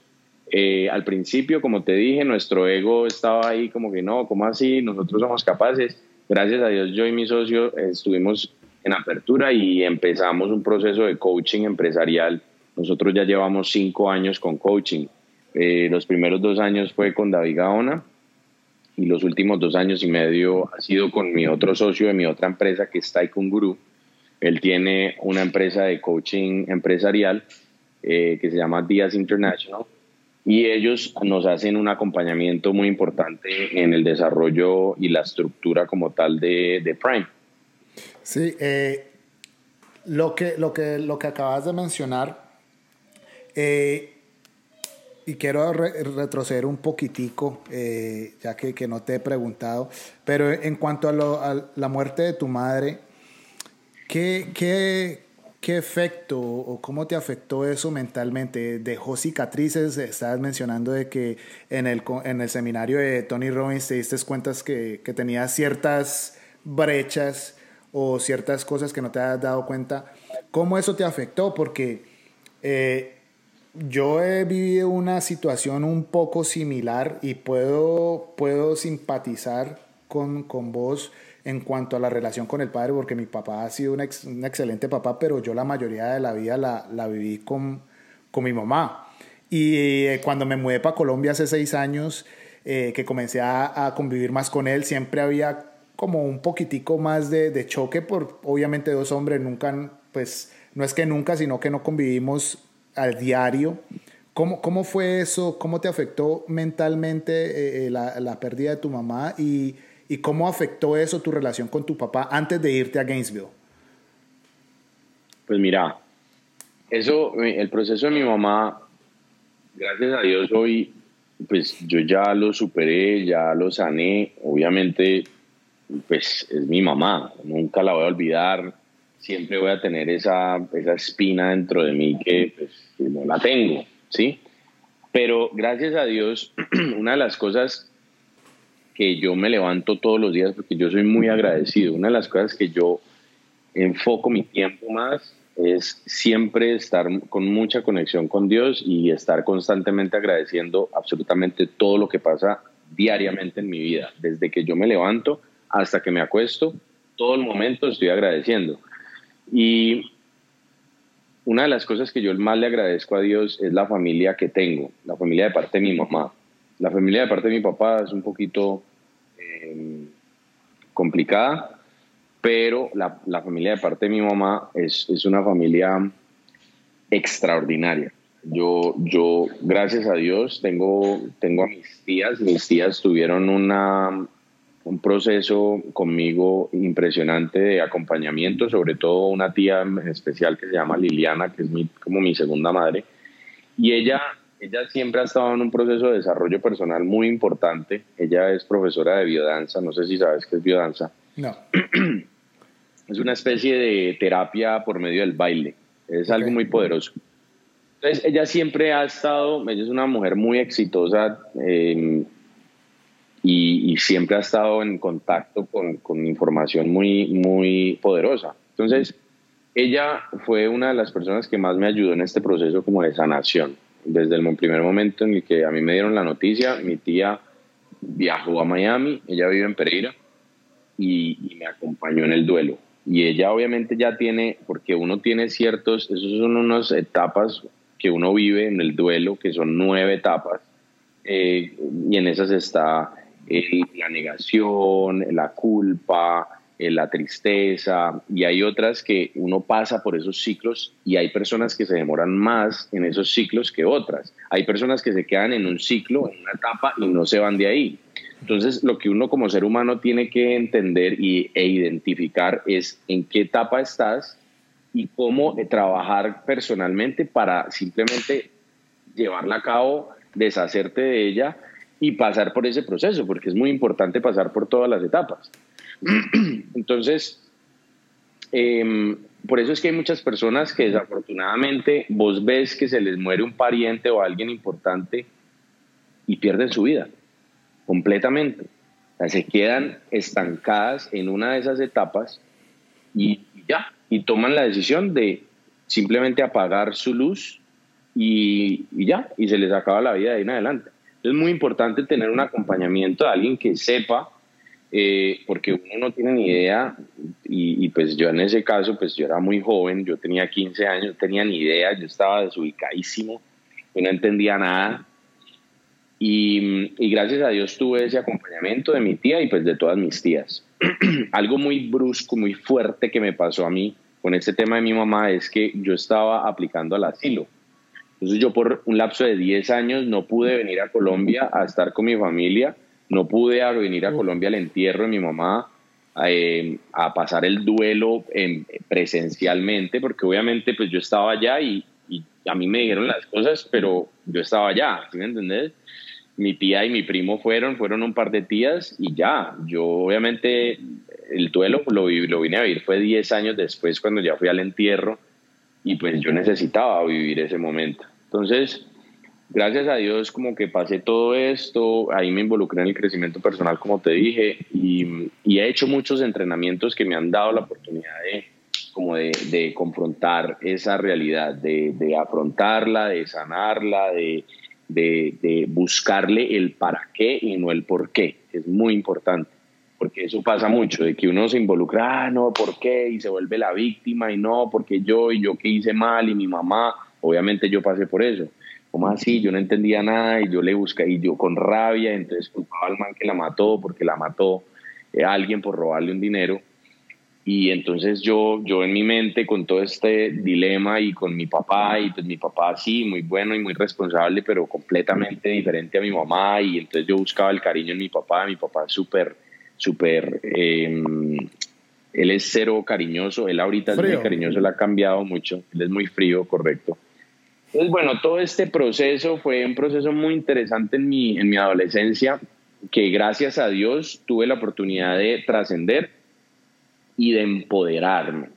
eh, al principio, como te dije, nuestro ego estaba ahí como que no, ¿cómo así? Nosotros somos capaces. Gracias a Dios yo y mi socio estuvimos en apertura y empezamos un proceso de coaching empresarial. Nosotros ya llevamos cinco años con coaching. Eh, los primeros dos años fue con David Gaona y los últimos dos años y medio ha sido con mi otro socio de mi otra empresa que es Taikun Guru él tiene una empresa de coaching empresarial eh, que se llama Díaz International y ellos nos hacen un acompañamiento muy importante en el desarrollo y la estructura como tal de, de Prime. Sí, eh, lo, que, lo, que, lo que acabas de mencionar, eh, y quiero retroceder un poquitico, ya que, que, no te he preguntado, pero en cuanto a, a la muerte de tu madre, ¿Qué, qué, qué efecto o cómo te afectó eso mentalmente? ¿Dejó cicatrices? Estabas mencionando de que en el, en el seminario de Tony Robbins te diste cuenta que, que tenías ciertas brechas o ciertas cosas que no te has dado cuenta. ¿Cómo eso te afectó? Porque eh, yo he vivido una situación un poco similar y puedo, puedo simpatizar con, con vos en cuanto a la relación con el padre, porque mi papá ha sido un, excelente papá, pero yo la mayoría de la vida la, la viví con, con, mi mamá. Y eh, cuando me mudé para Colombia hace seis años, eh, que comencé a, a, convivir más con él, siempre había como un poquitico más de, de, choque por, obviamente, dos hombres, nunca, pues, no es que nunca, sino que no convivimos al diario. ¿Cómo, cómo fue eso? ¿Cómo te afectó mentalmente eh, la, la pérdida de tu mamá? Y y cómo afectó eso tu relación con tu papá antes de irte a Gainesville. Pues mira, eso, el proceso de mi mamá, gracias a Dios hoy, pues yo ya lo superé, ya lo sané, obviamente, pues es mi mamá, nunca la voy a olvidar, siempre voy a tener esa, esa espina dentro de mí que pues, no la tengo, ¿sí? Pero gracias a Dios, (clears throat) una de las cosas que yo me levanto todos los días porque yo soy muy agradecido. Una de las cosas que yo enfoco mi tiempo más es siempre estar con mucha conexión con Dios y estar constantemente agradeciendo absolutamente todo lo que pasa diariamente en mi vida. Desde que yo me levanto hasta que me acuesto, todo el momento estoy agradeciendo. Y una de las cosas que yo más le agradezco a Dios es la familia que tengo, la familia de parte de mi mamá. La familia de parte de mi papá es un poquito eh, complicada, pero la, la, familia de parte de mi mamá es, es una familia extraordinaria. Yo, yo, gracias a Dios, tengo, tengo a mis tías. Mis tías tuvieron una, un proceso conmigo impresionante de acompañamiento, sobre todo una tía especial que se llama Liliana, que es mi, como mi segunda madre. Y ella ella siempre ha estado en un proceso de desarrollo personal muy importante. Ella es profesora de biodanza, no sé si sabes qué es biodanza. No. (clears throat) Es una especie de terapia por medio del baile. Es algo muy poderoso. Entonces, ella siempre ha estado, ella es una mujer muy exitosa em, y, y, siempre ha estado en contacto con, con información muy, muy poderosa. Entonces, ella fue una de las personas que más me ayudó en este proceso como de sanación desde el primer momento en el que a mí me dieron la noticia, mi tía viajó a Miami, ella vive en Pereira y, me acompañó en el duelo. Y ella obviamente ya tiene, porque uno tiene ciertos, esos son unas etapas que uno vive en el duelo, que son nueve etapas, eh, y en esas está la negación, la culpa, eh, la tristeza, y hay otras que uno pasa por esos ciclos y hay personas que se demoran más en esos ciclos que otras. Hay personas que se quedan en un ciclo, en una etapa y no se van de ahí. Entonces, lo que uno como ser humano tiene que entender y, e identificar es en qué etapa estás y cómo trabajar personalmente para simplemente llevarla a cabo, deshacerte de ella y pasar por ese proceso, porque es muy importante pasar por todas las etapas. (clears throat) Entonces, em, por eso es que hay muchas personas que desafortunadamente vos ves que se les muere un pariente o alguien importante y pierden su vida completamente. se quedan estancadas en una de esas etapas y ya, y toman la decisión de simplemente apagar su luz y, y ya, y se les acaba la vida de ahí en adelante. Es muy importante tener un acompañamiento de alguien que sepa eh, porque uno no tiene ni idea, y, pues yo en ese caso, pues yo era muy joven, yo tenía 15 años, no tenía ni idea, yo estaba desubicadísimo, yo no entendía nada, y, y, gracias a Dios tuve ese acompañamiento de mi tía y pues de todas mis tías. (clears throat) Algo muy brusco, muy fuerte que me pasó a mí con este tema de mi mamá es que yo estaba aplicando al asilo. Entonces yo por un lapso de 10 años no pude venir a Colombia a estar con mi familia no pude venir a Colombia al entierro de mi mamá, eh, a pasar el duelo presencialmente, porque obviamente pues yo estaba allá y, a mí me dijeron las cosas, pero yo estaba allá, ¿sí me entendés? Mi tía y mi primo fueron, fueron un par de tías y ya, yo obviamente el duelo lo, lo vine a vivir, fue 10 años después cuando ya fui al entierro y pues yo necesitaba vivir ese momento. Entonces, gracias a Dios como que pasé todo esto, ahí me involucré en el crecimiento personal como te dije y, he hecho muchos entrenamientos que me han dado la oportunidad de como de, confrontar esa realidad, de, afrontarla, de sanarla, de, de, buscarle el para qué y no el por qué, es muy importante, porque eso pasa mucho, de que uno se involucra, ah, no, ¿por qué? Y se vuelve la víctima y no, porque yo y yo que hice mal y mi mamá, obviamente yo pasé por eso ¿cómo así? Yo no entendía nada y yo le busqué y yo con rabia, entonces culpaba al man que la mató porque la mató eh, alguien por robarle un dinero. Y entonces yo, yo en mi mente con todo este dilema y con mi papá, y pues mi papá sí, muy bueno y muy responsable, pero completamente diferente a mi mamá, y entonces yo buscaba el cariño en mi papá, mi papá es súper, súper, em, él es cero cariñoso, él ahorita es muy cariñoso, él ha cambiado mucho, él es muy frío, correcto. Entonces, bueno, todo este proceso fue un proceso muy interesante en mi, en mi adolescencia, que gracias a Dios tuve la oportunidad de trascender y de empoderarme.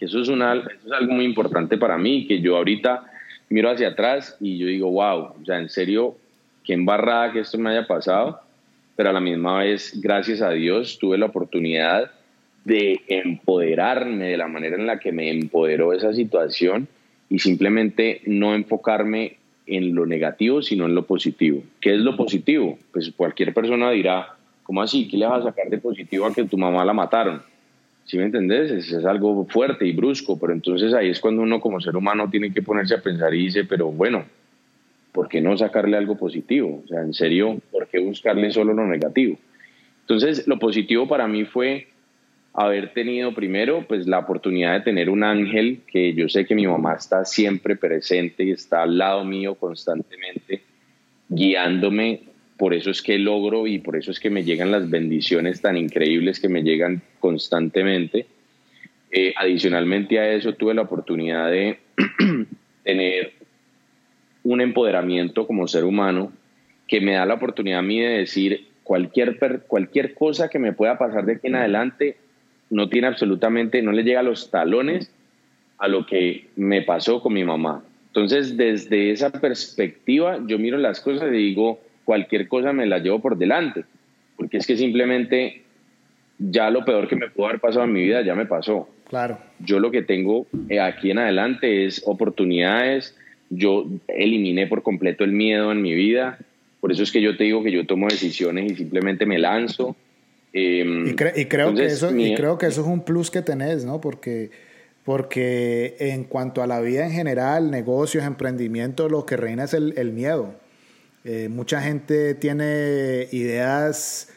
Eso es, una, eso es algo muy importante para mí, que yo ahorita miro hacia atrás y yo digo, wow, o sea, en serio, qué embarrada que esto me haya pasado, pero a la misma vez, gracias a Dios, tuve la oportunidad de empoderarme de la manera en la que me empoderó esa situación y simplemente no enfocarme en lo negativo, sino en lo positivo. ¿Qué es lo positivo? Pues cualquier persona dirá, ¿cómo así? ¿Qué le vas a sacar de positivo a que tu mamá la mataron? ¿Sí me entendés? Es, es, algo fuerte y brusco, pero entonces ahí es cuando uno como ser humano tiene que ponerse a pensar y dice, pero bueno, ¿por qué no sacarle algo positivo? O sea, en serio, ¿por qué buscarle solo lo negativo? Entonces, lo positivo para mí fue haber tenido primero pues la oportunidad de tener un ángel que yo sé que mi mamá está siempre presente y está al lado mío constantemente guiándome por eso es que logro y por eso es que me llegan las bendiciones tan increíbles que me llegan constantemente eh, adicionalmente a eso tuve la oportunidad de (clears throat) tener un empoderamiento como ser humano que me da la oportunidad a mí de decir cualquier, cualquier cosa que me pueda pasar de aquí en adelante no tiene absolutamente, no le llega a los talones a lo que me pasó con mi mamá. Entonces, desde esa perspectiva, yo miro las cosas y digo, cualquier cosa me la llevo por delante, porque es que simplemente ya lo peor que me pudo haber pasado en mi vida ya me pasó. Claro. Yo lo que tengo eh, aquí en adelante es oportunidades. Yo eliminé por completo el miedo en mi vida. Por eso es que yo te digo que yo tomo decisiones y simplemente me lanzo Em, y, creo que eso, y creo que eso es un plus que tenés, ¿no? Porque, porque en cuanto a la vida en general, negocios, emprendimiento, lo que reina es el, miedo. Eh, mucha gente tiene ideas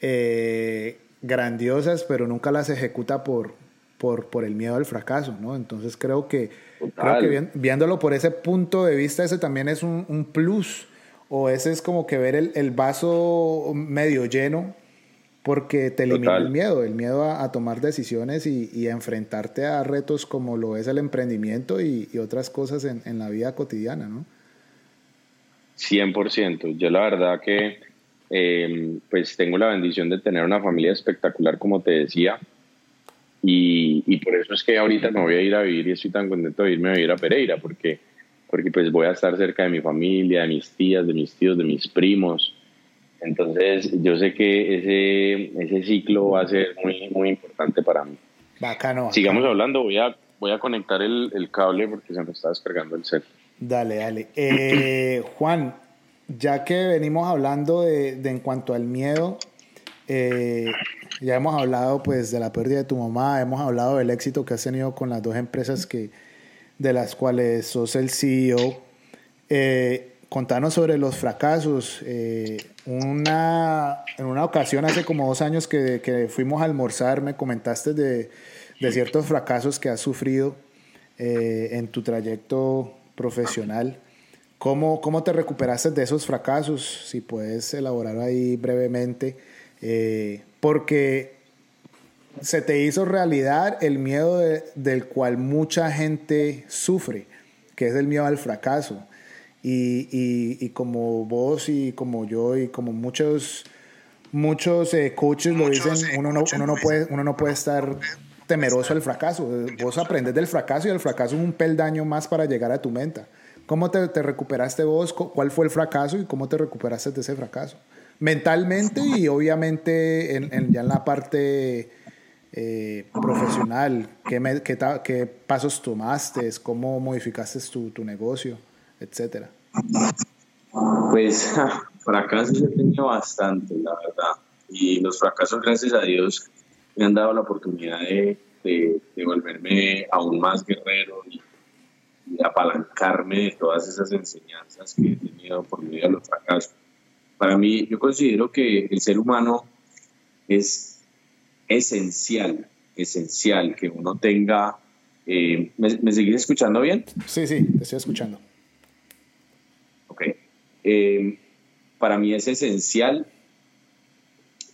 eh, grandiosas, pero nunca las ejecuta por, por, por, el miedo al fracaso, ¿no? Entonces creo que, creo que viéndolo por ese punto de vista, ese también es un, un plus, o ese es como que ver el, el vaso medio lleno, porque te elimina el miedo, el miedo a, tomar decisiones y, y, a enfrentarte a retos como lo es el emprendimiento y, y otras cosas en, en, la vida cotidiana, ¿no? 100%. Yo la verdad que eh, pues tengo la bendición de tener una familia espectacular, como te decía, y, y, por eso es que ahorita me voy a ir a vivir y estoy tan contento de irme a vivir a Pereira, porque, porque pues voy a estar cerca de mi familia, de mis tías, de mis tíos, de mis primos. Entonces yo sé que ese, ese ciclo va a ser muy, muy importante para mí. Bacano. Sigamos hablando, voy a, voy a conectar el, el cable porque se me está descargando el set. Dale, dale. Eh, Juan, ya que venimos hablando de, de en cuanto al miedo, eh, ya hemos hablado pues de la pérdida de tu mamá, hemos hablado del éxito que has tenido con las dos empresas que, de las cuales sos el CEO. Eh, contanos sobre los fracasos. Eh, una, en una ocasión, hace como dos años que, que fuimos a almorzar, me comentaste de, de ciertos fracasos que has sufrido eh, en tu trayecto profesional. ¿Cómo, ¿Cómo te recuperaste de esos fracasos? Si puedes elaborar ahí brevemente. Eh, porque se te hizo realidad el miedo de, del cual mucha gente sufre, que es el miedo al fracaso. Y, y, y como vos y como yo y como muchos, muchos eh, coaches lo dicen, uno no, uno, no puede, uno no puede estar temeroso al fracaso. Vos aprendes del fracaso y el fracaso es un peldaño más para llegar a tu meta. ¿Cómo te, te recuperaste vos? ¿Cuál fue el fracaso y cómo te recuperaste de ese fracaso? Mentalmente y obviamente en, ya en la parte eh, profesional, ¿qué, qué, pasos tomaste, cómo modificaste tu, tu negocio, etcétera? Pues fracasos he tenido bastante, la verdad. Y los fracasos, gracias a Dios, me han dado la oportunidad de, de, de volverme aún más guerrero y, y apalancarme de todas esas enseñanzas que he tenido por medio de los fracasos para mí, yo considero que el ser humano es esencial, esencial que uno tenga... Eh, ¿me, ¿Me seguís escuchando bien? Sí, sí, te estoy escuchando. Ok. Eh, para mí es esencial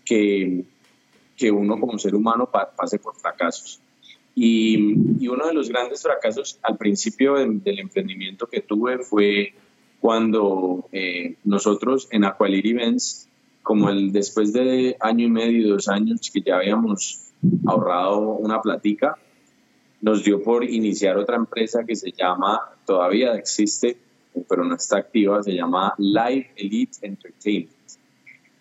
que, que uno como ser humano pase por fracasos. Y, y, uno de los grandes fracasos al principio de, del emprendimiento que tuve fue cuando eh, nosotros en Aqualir Events, como el después de año y medio, dos años que ya habíamos ahorrado una platica, nos dio por iniciar otra empresa que se llama, todavía existe, pero no está activa, se llama Live Elite Entertainment,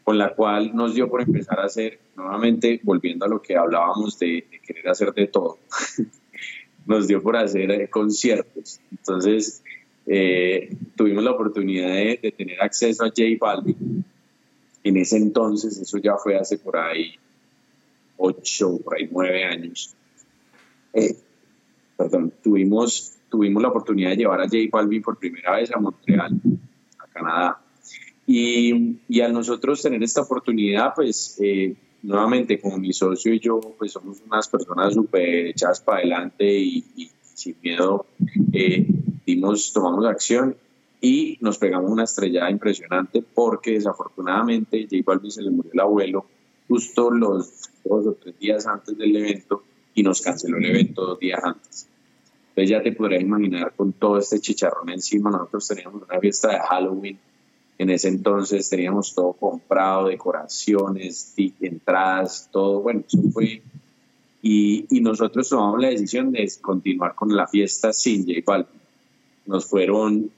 con la cual nos dio por empezar a hacer, nuevamente volviendo a lo que hablábamos de, de querer hacer de todo, (laughs) nos dio por hacer eh, conciertos. Entonces, eh, tuvimos la oportunidad de, tener acceso a J Balvin. En ese entonces, eso ya fue hace por ahí ocho, por ahí nueve años. Eh, perdón, tuvimos, tuvimos la oportunidad de llevar a J Balvin por primera vez a Montreal, a Canadá. Y, y al nosotros tener esta oportunidad, pues eh, nuevamente como mi socio y yo, pues somos unas personas súper echadas para adelante y, y sin miedo eh, dimos, tomamos acción y nos pegamos una estrellada impresionante porque desafortunadamente J Balvin se le murió el abuelo justo los dos o tres días antes del evento y nos canceló el evento dos días antes. Entonces ya te podrás imaginar con todo este chicharrón encima, nosotros teníamos una fiesta de Halloween, en ese entonces teníamos todo comprado, decoraciones, entradas, todo, bueno, eso fue... Y, y nosotros tomamos la decisión de continuar con la fiesta sin J Balvin nos fueron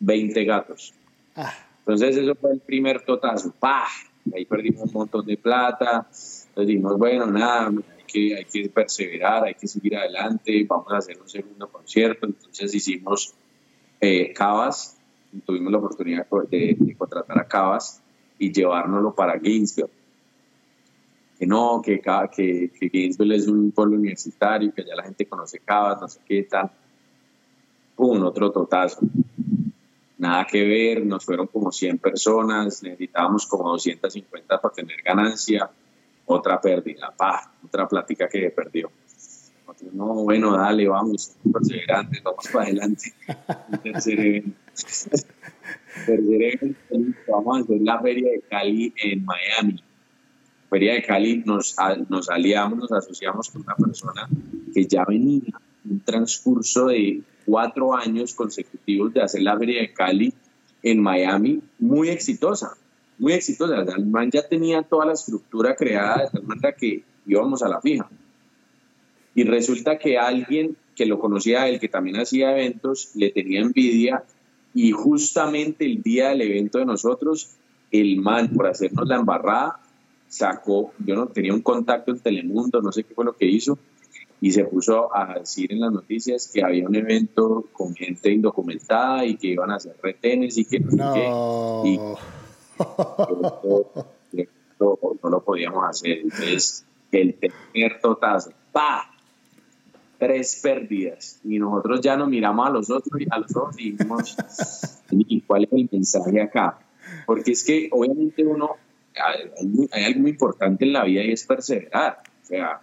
20 gatos. Ah. Entonces eso fue el primer totazo. ¡Pah! Ahí perdimos un montón de plata. Entonces dijimos, bueno, nada, hay que, hay que perseverar, hay que seguir adelante, vamos a hacer un segundo concierto. Entonces hicimos eh, Cavas, tuvimos la oportunidad de, de, contratar a Cavas y llevárnoslo para Gainesville. que no, que, que, que Gainesville es un pueblo universitario, que ya la gente conoce Cabas, no sé qué tal. Un otro totazo. Nada que ver, nos fueron como 100 personas, necesitábamos como 250 para tener ganancia, otra pérdida, pa, otra plática que perdió. No, bueno, dale, vamos, perseverantes, vamos para adelante. (laughs) tercer evento. tercer evento, vamos a hacer la feria de Cali en Miami Feria de Cali nos, nos aliamos, nos asociamos con una persona que ya venía un transcurso de cuatro años consecutivos de hacer la Feria de Cali en Miami muy exitosa, muy exitosa. El man ya tenía toda la estructura creada de tal manera que íbamos a la fija. Y resulta que alguien que lo conocía a él, que también hacía eventos, le tenía envidia y justamente el día del evento de nosotros, el man, por hacernos la embarrada, sacó, yo no tenía un contacto en Telemundo, no sé qué fue lo que hizo, y se puso a decir en las noticias que había un evento con gente indocumentada y que iban a hacer retenes y que no, sé qué. Y (laughs) no, lo podíamos hacer. Entonces, el tercer totazo, ¡pa! Tres pérdidas. Y nosotros ya nos miramos a los otros, a los otros y dijimos, ¿y cuál es el mensaje acá? Porque es que obviamente uno hay, algo muy importante en la vida y es perseverar. O sea,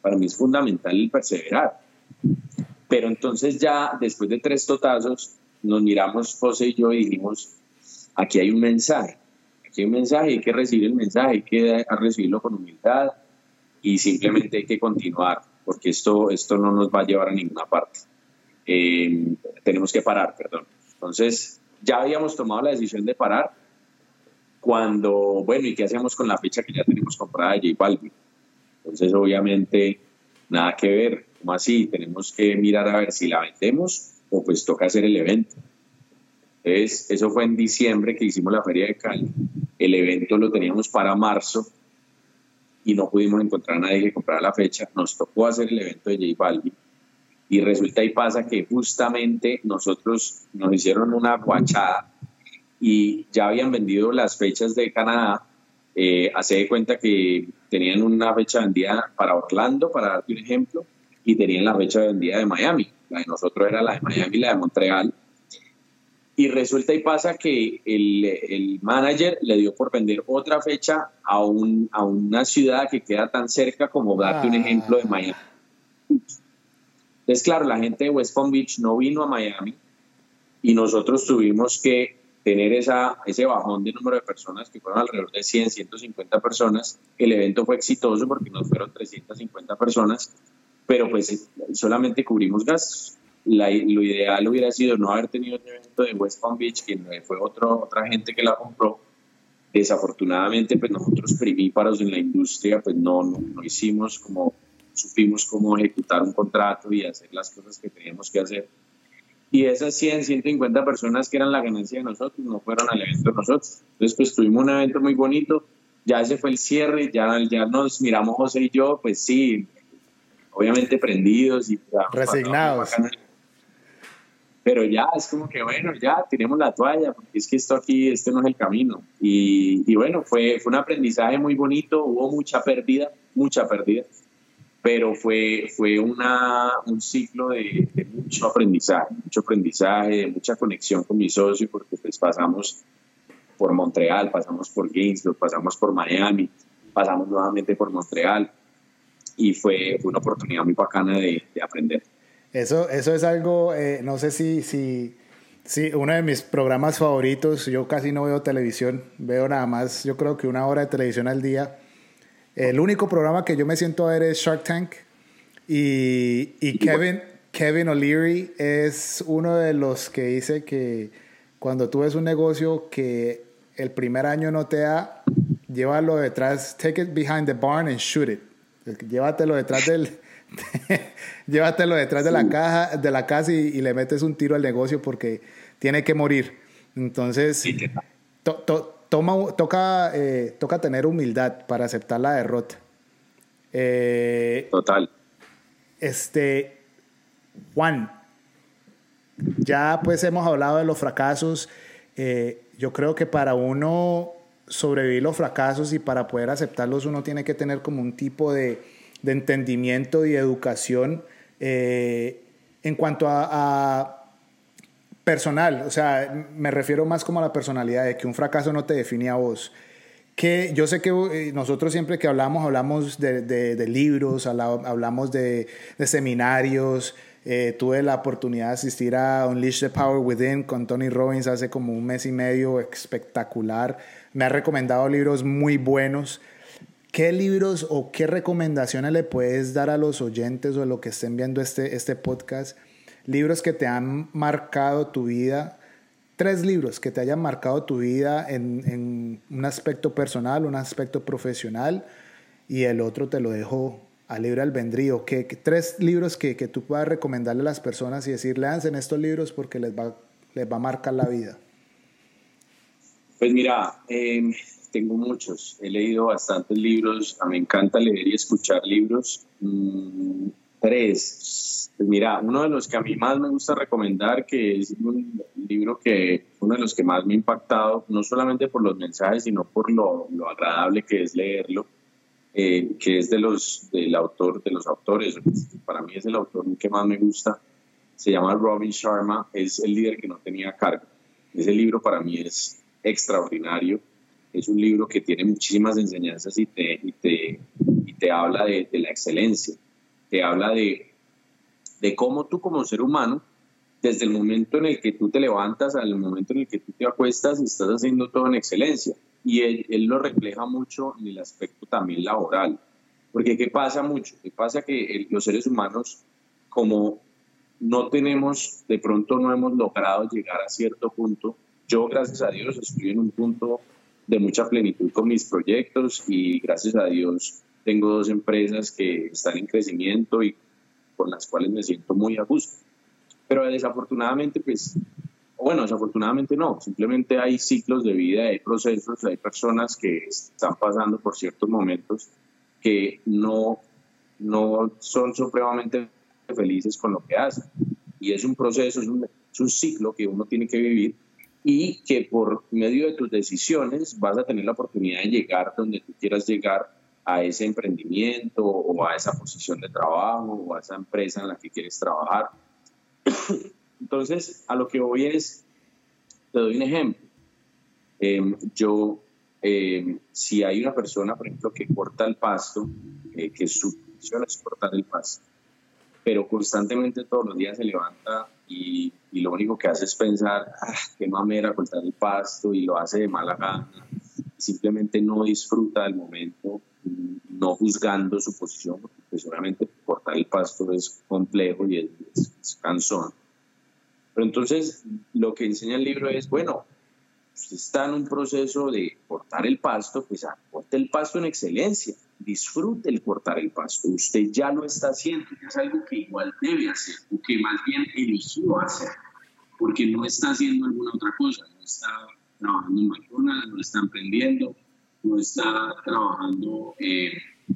para mí es fundamental el perseverar. Pero entonces ya después de tres totazos, nos miramos José y yo y dijimos, aquí hay un mensaje, aquí hay un mensaje, hay que recibir el mensaje, hay que recibirlo con humildad y simplemente hay que continuar, porque esto, esto no nos va a llevar a ninguna parte. Eh, tenemos que parar, perdón. Entonces, ya habíamos tomado la decisión de parar, cuando, bueno, ¿y qué hacemos con la fecha que ya tenemos comprada de J Balvin? Entonces, obviamente, nada que ver, como así? Tenemos que mirar a ver si la vendemos o pues toca hacer el evento. Entonces, eso fue en diciembre que hicimos la Feria de Cali. El evento lo teníamos para marzo y no pudimos encontrar a nadie que comprara la fecha. Nos tocó hacer el evento de J Balvin. Y resulta y pasa que justamente nosotros nos hicieron una guachada y ya habían vendido las fechas de Canadá. Eh, hace de cuenta que tenían una fecha vendida para Orlando, para darte un ejemplo, y tenían la fecha vendida de Miami. La de nosotros era la de Miami y la de Montreal. Y resulta y pasa que el, el manager le dio por vender otra fecha a, un, a una ciudad que queda tan cerca como darte un ejemplo de Miami. Entonces, claro, la gente de West Palm Beach no vino a Miami y nosotros tuvimos que tener esa, ese bajón de número de personas, que fueron alrededor de 100, 150 personas. El evento fue exitoso porque nos fueron 350 personas, pero pues solamente cubrimos gastos. lo ideal hubiera sido no haber tenido un evento de West Palm Beach, que fue otro, otra gente que la compró. Desafortunadamente, pues nosotros primíparos en la industria, pues no, no, no hicimos como, supimos cómo ejecutar un contrato y hacer las cosas que teníamos que hacer y esas 100, 150 personas que eran la ganancia de nosotros no fueron al evento de nosotros. Entonces, pues tuvimos un evento muy bonito, ya ese fue el cierre, ya, ya nos miramos José y yo, pues sí, obviamente prendidos y resignados. Pero ya es como que bueno, ya tenemos la toalla, porque es que esto aquí, este no es el camino. Y, y bueno, fue, fue un aprendizaje muy bonito, hubo mucha pérdida, mucha pérdida pero fue, fue una, un ciclo de, mucho aprendizaje, mucho aprendizaje, mucha conexión con mi socio, porque pues pasamos por Montreal, pasamos por Gainesville, pasamos por Miami, pasamos nuevamente por Montreal, y fue, una oportunidad muy bacana de, aprender. Eso, eso es algo, eh, no sé si, si, si uno de mis programas favoritos, yo casi no veo televisión, veo nada más, yo creo que una hora de televisión al día, el único programa que yo me siento a ver es Shark Tank. Y, y Kevin, Kevin O'Leary es uno de los que dice que cuando tú ves un negocio que el primer año no te da, llévalo detrás, take it behind the barn and shoot it. Llévatelo detrás del, (laughs) llévatelo detrás de la caja, de la casa y, le metes un tiro al negocio porque tiene que morir. Entonces, toma, toca, eh, toca tener humildad para aceptar la derrota. Eh, Total. Este, Juan, ya pues hemos hablado de los fracasos. Eh, yo creo que para uno sobrevivir los fracasos y para poder aceptarlos uno tiene que tener como un tipo de, de entendimiento y educación eh, en cuanto a, personal, o sea, me refiero más como a la personalidad, de que un fracaso no te define a vos. Que yo sé que eh, nosotros siempre que hablamos, hablamos de, libros, hablamos de seminarios. Eh, tuve la oportunidad de asistir a Unleash the Power Within con Tony Robbins hace como un mes y medio, espectacular. Me ha recomendado libros muy buenos. ¿Qué libros o qué recomendaciones le puedes dar a los oyentes o a los que estén viendo este, este podcast? Libros que te han marcado tu vida. Tres libros que te hayan marcado tu vida en, en un aspecto personal, un aspecto profesional. Y el otro te lo dejo a libre albedrío. ¿Qué, tres libros que, que, tú puedas recomendarle a las personas y decir, en estos libros porque les va, les va a marcar la vida? Pues mira, eh, tengo muchos. He leído bastantes libros. A me encanta leer y escuchar libros. Mm, tres. Pues mira, uno de los que a mí más me gusta recomendar, que es un libro que uno de los que más me ha impactado, no solamente por los mensajes, sino por lo, lo agradable que es leerlo, eh, que es de los, del autor, de los autores. Para mí es el autor que más me gusta. Se llama Robin Sharma, es el líder que no tenía cargo. Ese libro para mí es extraordinario es un libro que tiene muchísimas enseñanzas y te, y te, y te habla de, de, la excelencia, te habla de, de cómo tú como ser humano, desde el momento en el que tú te levantas al momento en el que tú te acuestas, estás haciendo todo en excelencia. Y él, él lo refleja mucho en el aspecto también laboral. Porque ¿qué pasa mucho? ¿Qué pasa? Que los seres humanos, como no tenemos, de pronto no hemos logrado llegar a cierto punto, yo gracias a Dios estoy en un punto de mucha plenitud con mis proyectos y gracias a Dios tengo dos empresas que están en crecimiento y con las cuales me siento muy a gusto. Pero desafortunadamente, pues, bueno, desafortunadamente no, simplemente hay ciclos de vida, hay procesos, hay personas que están pasando por ciertos momentos que no, no son supremamente felices con lo que hacen. Y es un proceso, es un, es un ciclo que uno tiene que vivir y que por medio de tus decisiones vas a tener la oportunidad de llegar donde tú quieras llegar a ese emprendimiento o a esa posición de trabajo o a esa empresa en la que quieres trabajar. Entonces, a lo que voy es, te doy un ejemplo. Em, yo, em, si hay una persona, por ejemplo, que corta el pasto, eh, que su función es cortar el pasto, pero constantemente todos los días se levanta y, y lo único que hace es pensar, ah, qué mamera cortar el pasto y lo hace de mala gana, simplemente no disfruta del momento, no juzgando su posición, porque pues obviamente cortar el pasto es complejo y es, es, cansón. Pero entonces lo que enseña el libro es, bueno, usted está en un proceso de cortar el pasto, pues ah, el pasto en excelencia disfrute el cortar el pasto. Usted ya lo está haciendo, es algo que igual debe hacer, o que más bien eligió hacer, porque no está haciendo alguna otra cosa, no está trabajando en McDonald's, no está emprendiendo, no está trabajando eh,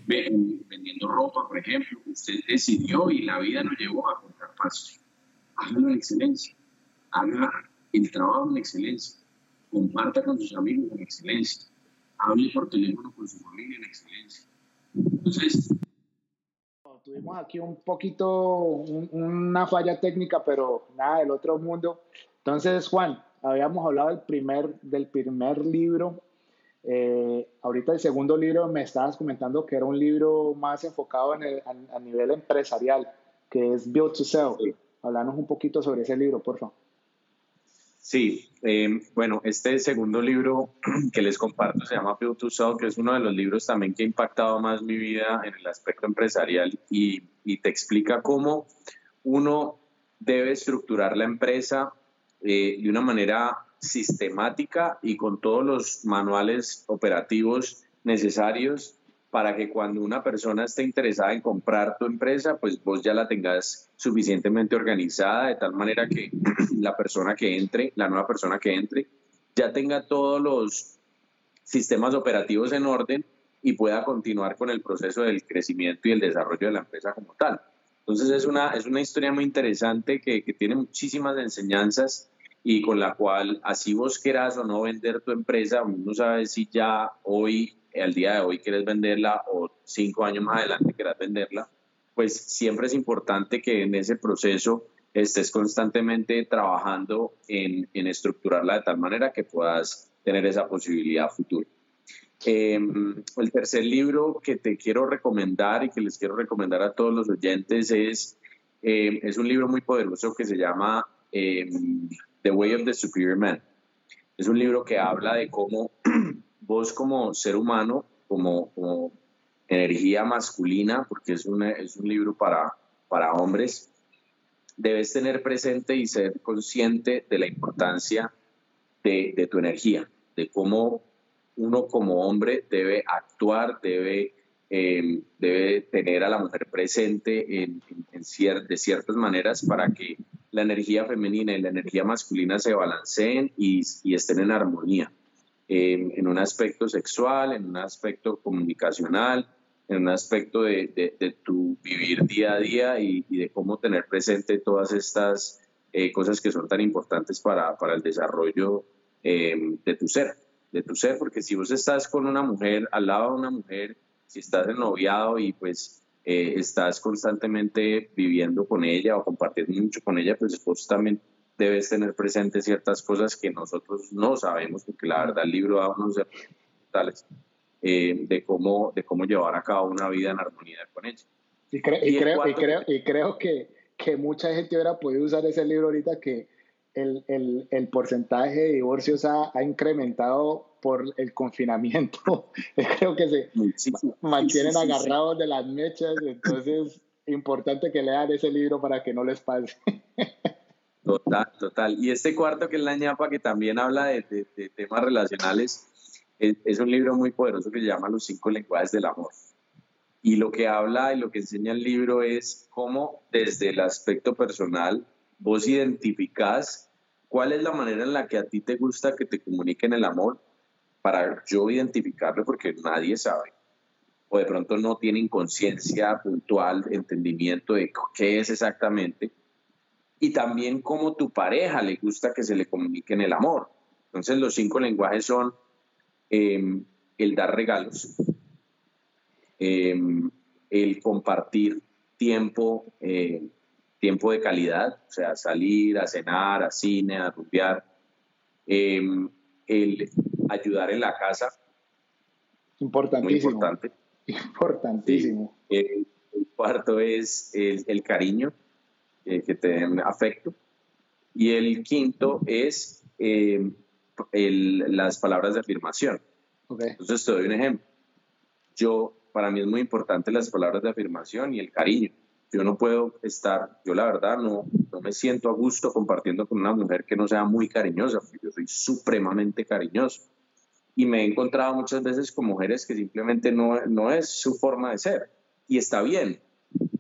vendiendo ropa, por ejemplo. Usted decidió y la vida lo llevó a cortar pasto. Hágalo en excelencia, haga el trabajo en excelencia, comparta con sus amigos en excelencia, hable por teléfono con su familia en excelencia entonces, tuvimos aquí un poquito, una falla técnica, pero nada del otro mundo. Entonces, Juan, habíamos hablado del primer, del primer libro. Eh, ahorita el segundo libro me estabas comentando que era un libro más enfocado en el, a, nivel empresarial, que es Build to Sell. Hablanos un poquito sobre ese libro, por favor. Sí, eh, bueno, este segundo libro (clears throat) que les comparto se llama Build to Sell, que es uno de los libros también que ha impactado más mi vida en el aspecto empresarial y, y te explica cómo uno debe estructurar la empresa eh, de una manera sistemática y con todos los manuales operativos necesarios para que cuando una persona esté interesada en comprar tu empresa, pues vos ya la tengas suficientemente organizada de tal manera que (clears throat) la persona que entre, la nueva persona que entre, ya tenga todos los sistemas operativos en orden y pueda continuar con el proceso del crecimiento y el desarrollo de la empresa como tal. Entonces es una, es una historia muy interesante que, que tiene muchísimas enseñanzas y con la cual, así vos querás o no vender tu empresa, uno sabe si ya hoy, al día de hoy, quieres venderla o cinco años más adelante querás venderla, pues siempre es importante que en ese proceso estés constantemente trabajando en, en estructurarla de tal manera que puedas tener esa posibilidad futura. Em, el tercer libro que te quiero recomendar y que les quiero recomendar a todos los oyentes es, em, es un libro muy poderoso que se llama em, The Way of the Superior Man. Es un libro que habla de cómo (clears throat) vos como ser humano, como, energía masculina, porque es un, libro para, hombres, debes tener presente y ser consciente de la importancia de, tu energía, de cómo uno como hombre debe actuar, debe, em, tener a la mujer presente en, de ciertas maneras para que la energía femenina y la energía masculina se balanceen y, estén en armonía, em, en un aspecto sexual, en un aspecto comunicacional, en un aspecto de, tu vivir día a día y, de cómo tener presente todas estas eh, cosas que son tan importantes para, para el desarrollo em, de tu ser de tu ser, porque si vos estás con una mujer, al lado de una mujer, si estás noviado y pues eh, estás constantemente viviendo con ella o compartiendo mucho con ella, pues vos también debes tener presente ciertas cosas que nosotros no sabemos, porque la verdad el libro da unos tales eh, de, cómo, de cómo llevar a cabo una vida en armonía con ella. Y, creo, y creo, y creo que, que mucha gente hubiera podido usar ese libro ahorita que el, el, el, porcentaje de divorcios ha, ha, incrementado por el confinamiento. (laughs) Creo que se mantienen agarrados de las mechas, entonces importante que lean ese libro para que no les pase. (laughs) Total, total. Y este cuarto que es la ñapa, que también habla de, de, temas relacionales, es, es, un libro muy poderoso que se llama Los cinco lenguajes del amor. Y lo que habla y lo que enseña el libro es cómo desde el aspecto personal vos identificás cuál es la manera en la que a ti te gusta que te comuniquen el amor para yo identificarlo porque nadie sabe. O de pronto no tienen conciencia puntual, entendimiento de qué es exactamente. Y también cómo tu pareja le gusta que se le comuniquen el amor. Entonces los cinco lenguajes son em, el dar regalos, em, el compartir tiempo eh, tiempo de calidad, o sea, salir a cenar, a cine, a rumbear, em, el ayudar en la casa. Importantísimo. Muy importante. (laughs) Importantísimo. El, cuarto es el, cariño, eh, que te den afecto. Y el quinto es em, las palabras de afirmación. Entonces te doy un ejemplo. Yo, para mí es muy importante las palabras de afirmación y el cariño yo no puedo estar, yo la verdad no, no me siento a gusto compartiendo con una mujer que no sea muy cariñosa, porque yo soy supremamente cariñoso. Y me he encontrado muchas veces con mujeres que simplemente no, no es su forma de ser. Y está bien.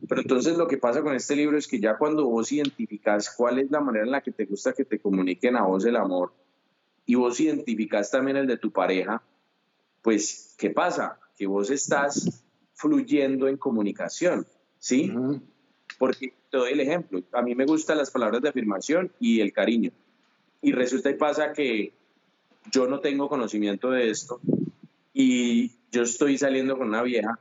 Pero entonces lo que pasa con este libro es que ya cuando vos identificas cuál es la manera en la que te gusta que te comuniquen a vos el amor, y vos identificas también el de tu pareja, pues, ¿qué pasa? Que vos estás fluyendo en comunicación ¿sí? Porque te doy el ejemplo, a mí me gustan las palabras de afirmación y el cariño. Y resulta y pasa que yo no tengo conocimiento de esto y yo estoy saliendo con una vieja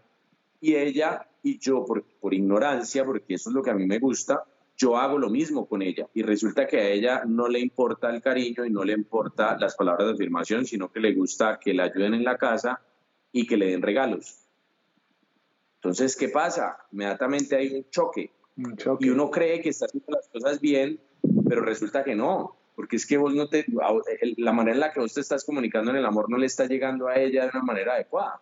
y ella y yo por, por ignorancia, porque eso es lo que a mí me gusta, yo hago lo mismo con ella y resulta que a ella no le importa el cariño y no le importa las palabras de afirmación, sino que le gusta que la ayuden en la casa y que le den regalos. Entonces, ¿qué pasa? Inmediatamente hay un choque. Y uno cree que está haciendo las cosas bien, pero resulta que no. Porque es que vos no te. La manera en la que vos te estás comunicando en el amor no le está llegando a ella de una manera adecuada.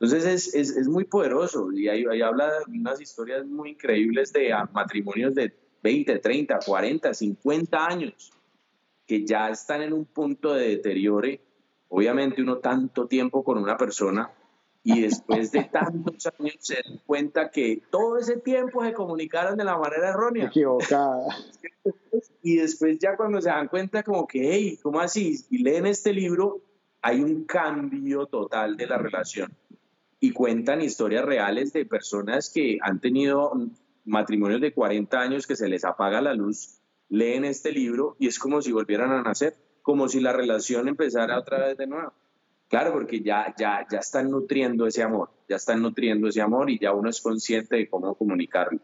Entonces es, es, es muy poderoso y ahí, ahí, habla de unas historias muy increíbles de matrimonios de 20, 30, 40, 50 años que ya están en un punto de deterioro. Obviamente uno tanto tiempo con una persona y después de tantos años se dan cuenta que todo ese tiempo se comunicaron de la manera errónea. Equivocada. (laughs) Y después ya cuando se dan cuenta como que, hey, ¿cómo así? Y leen este libro, hay un cambio total de la relación. Y cuentan historias reales de personas que han tenido matrimonios de 40 años que se les apaga la luz leen este libro y es como si volvieran a nacer, como si la relación empezara otra vez de nuevo. Claro, porque ya, ya, ya están nutriendo ese amor, ya están nutriendo ese amor y ya uno es consciente de cómo comunicarlo.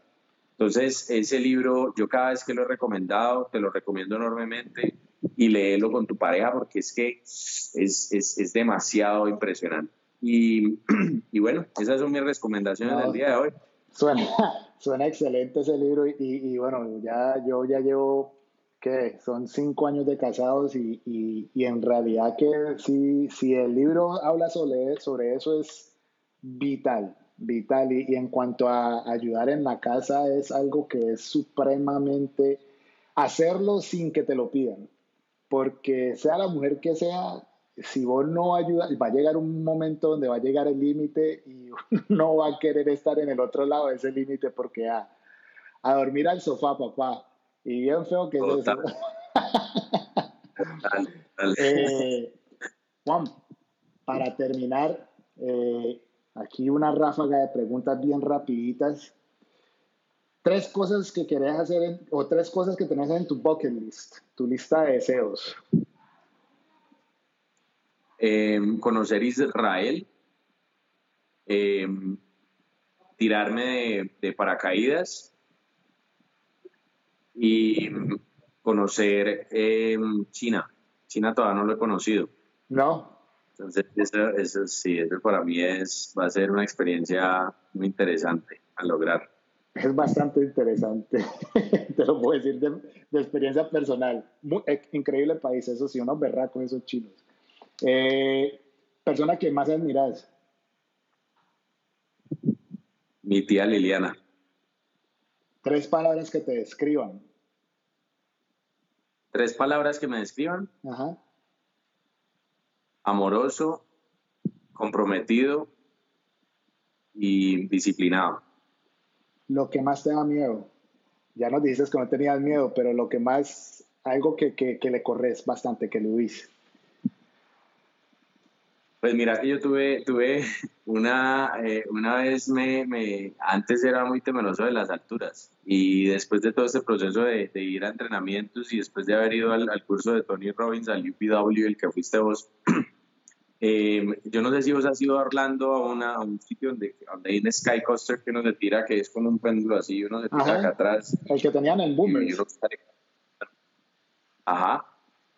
Entonces, ese libro, yo cada vez que lo he recomendado, te lo recomiendo enormemente y léelo con tu pareja porque es que es, es, es demasiado impresionante. Y, (clears throat) y, bueno, esas son mis recomendaciones del día de hoy. Suena, (laughs) suena excelente ese libro y, y, bueno, ya yo ya llevo, ¿qué? Son cinco años de casados y, y en realidad que si, si el libro habla sobre, sobre eso es vital, vital. Y, en cuanto a ayudar en la casa es algo que es supremamente hacerlo sin que te lo pidan. Porque sea la mujer que sea, si vos no ayudas, va a llegar un momento donde va a llegar el límite y (laughs) no va a querer estar en el otro lado de ese límite porque a, a, dormir al sofá, papá. Y bien feo que es eso. (laughs) Eh, Juan, para terminar, eh, aquí una ráfaga de preguntas bien rapiditas. Tres cosas que querés hacer o tres cosas que tenés en tu bucket list, tu lista de deseos. Em, conocer Israel, em, tirarme de, paracaídas y conocer em, China. China todavía no lo he conocido. No. Entonces, eso, eso sí, eso para mí es, va a ser una experiencia muy interesante a lograr. Es bastante interesante, (laughs) te lo puedo decir de, experiencia personal. Muy, eh, increíble país, eso sí, unos berracos esos chinos. Eh, persona que más admiras. Mi tía Liliana. Tres palabras que te describan. Tres palabras que me describan. Amoroso, comprometido y disciplinado. Lo que más te da miedo. Ya nos dices que no tenías miedo, pero lo que más, algo que, que, que le corres bastante, que lo dices. Pues mira que yo tuve, tuve (laughs) una, eh, una vez me, me, antes era muy temeroso de las alturas y después de todo este proceso de, de ir a entrenamientos y después de haber ido al, al, curso de Tony Robbins, al UPW, el que fuiste vos, eh, (clears throat) yo no sé si vos has ido a Orlando a, una, a un sitio donde, donde hay un sky coaster que uno se tira, que es con un péndulo así, uno se tira acá atrás. El que tenían en Boomers. Ajá.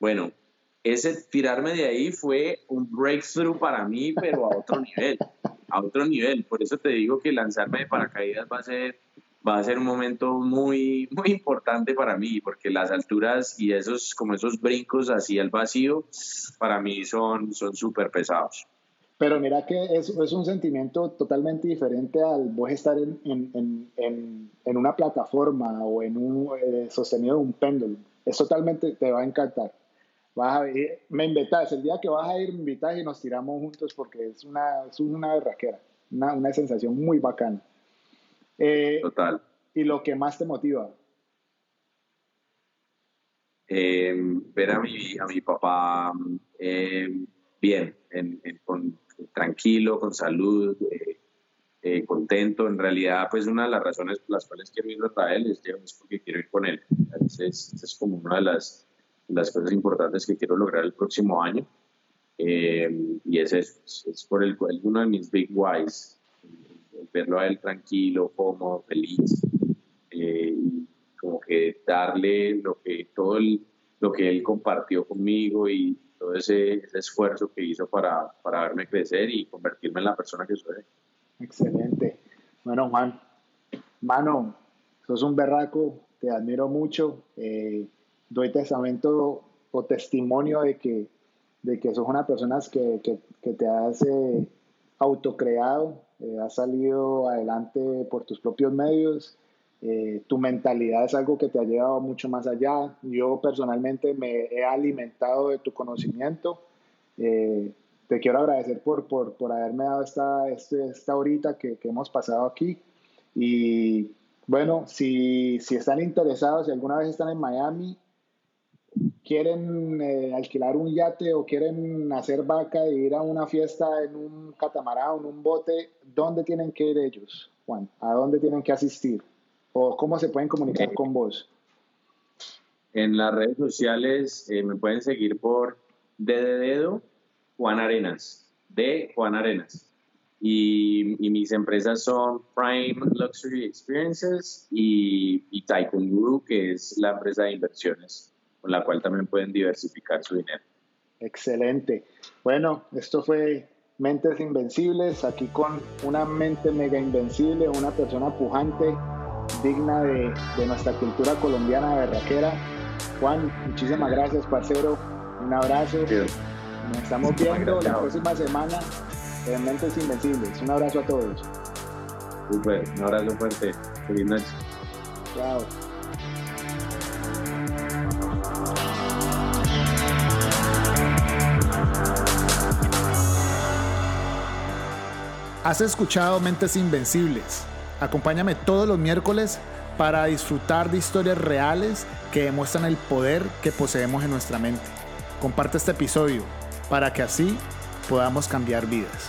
Bueno, ese tirarme de ahí fue un breakthrough para mí, pero a otro nivel, a otro nivel. Por eso te digo que lanzarme de paracaídas va a ser, va a ser un momento muy, muy importante para mí, porque las alturas y esos, como esos brincos así al vacío, para mí son súper pesados. Pero mira que es, es, un sentimiento totalmente diferente al vos estar en, en, en, en una plataforma o en un eh, sostenido de un péndulo. Es totalmente, te va a encantar vas a me invitas, el día que vas a ir me invitas y nos tiramos juntos porque es una, es una berraquera, una, una sensación muy bacana. Eh, Total. ¿Y lo que más te motiva? Eh, ver a mi, a mi papá eh, bien, en, con, tranquilo, con salud, contento. En realidad, pues una de las razones por las cuales quiero ir a Israel es, es porque quiero ir con él. Entonces, es como una de las las cosas importantes que quiero lograr el próximo año. Eh, y ese es, es, por el, uno de mis big whys, verlo a él tranquilo, cómodo, feliz, eh, como que darle lo que, todo lo que él compartió conmigo y todo ese, ese, esfuerzo que hizo para, para verme crecer y convertirme en la persona que soy. Excelente. Bueno, Juan, mano, sos un berraco, te admiro mucho. Eh, doy testamento o testimonio de que, de que sos una persona que, que, que te has eh, autocreado, eh, has salido adelante por tus propios medios, eh, tu mentalidad es algo que te ha llevado mucho más allá. Yo personalmente me he alimentado de tu conocimiento. te quiero agradecer por, por, por haberme dado esta, este, esta horita que, que hemos pasado aquí. Y bueno, si, si están interesados, si alguna vez están en Miami, quieren eh, alquilar un yate o quieren hacer vaca e ir a una fiesta en un catamarán, en un bote, ¿dónde tienen que ir ellos, Juan? ¿A dónde tienen que asistir? ¿O cómo se pueden comunicar con vos? En las redes sociales eh, me pueden seguir por D de Dedo, Juan Arenas, de Juan Arenas. Y, mis empresas son Prime Luxury Experiences y, y Tycoon Guru, que es la empresa de inversiones con la cual también pueden diversificar su dinero. Excelente. Bueno, esto fue Mentes Invencibles, aquí con una mente mega invencible, una persona pujante, digna de, de nuestra cultura colombiana berraquera. Juan, muchísimas gracias, parcero. Un abrazo. Nos estamos viendo la próxima semana en Mentes Invencibles. Un abrazo a todos. Super, un abrazo fuerte. Feliz noche. Chao. Has escuchado Mentes Invencibles. Acompáñame todos los miércoles para disfrutar de historias reales que demuestran el poder que poseemos en nuestra mente. Comparte este episodio para que así podamos cambiar vidas.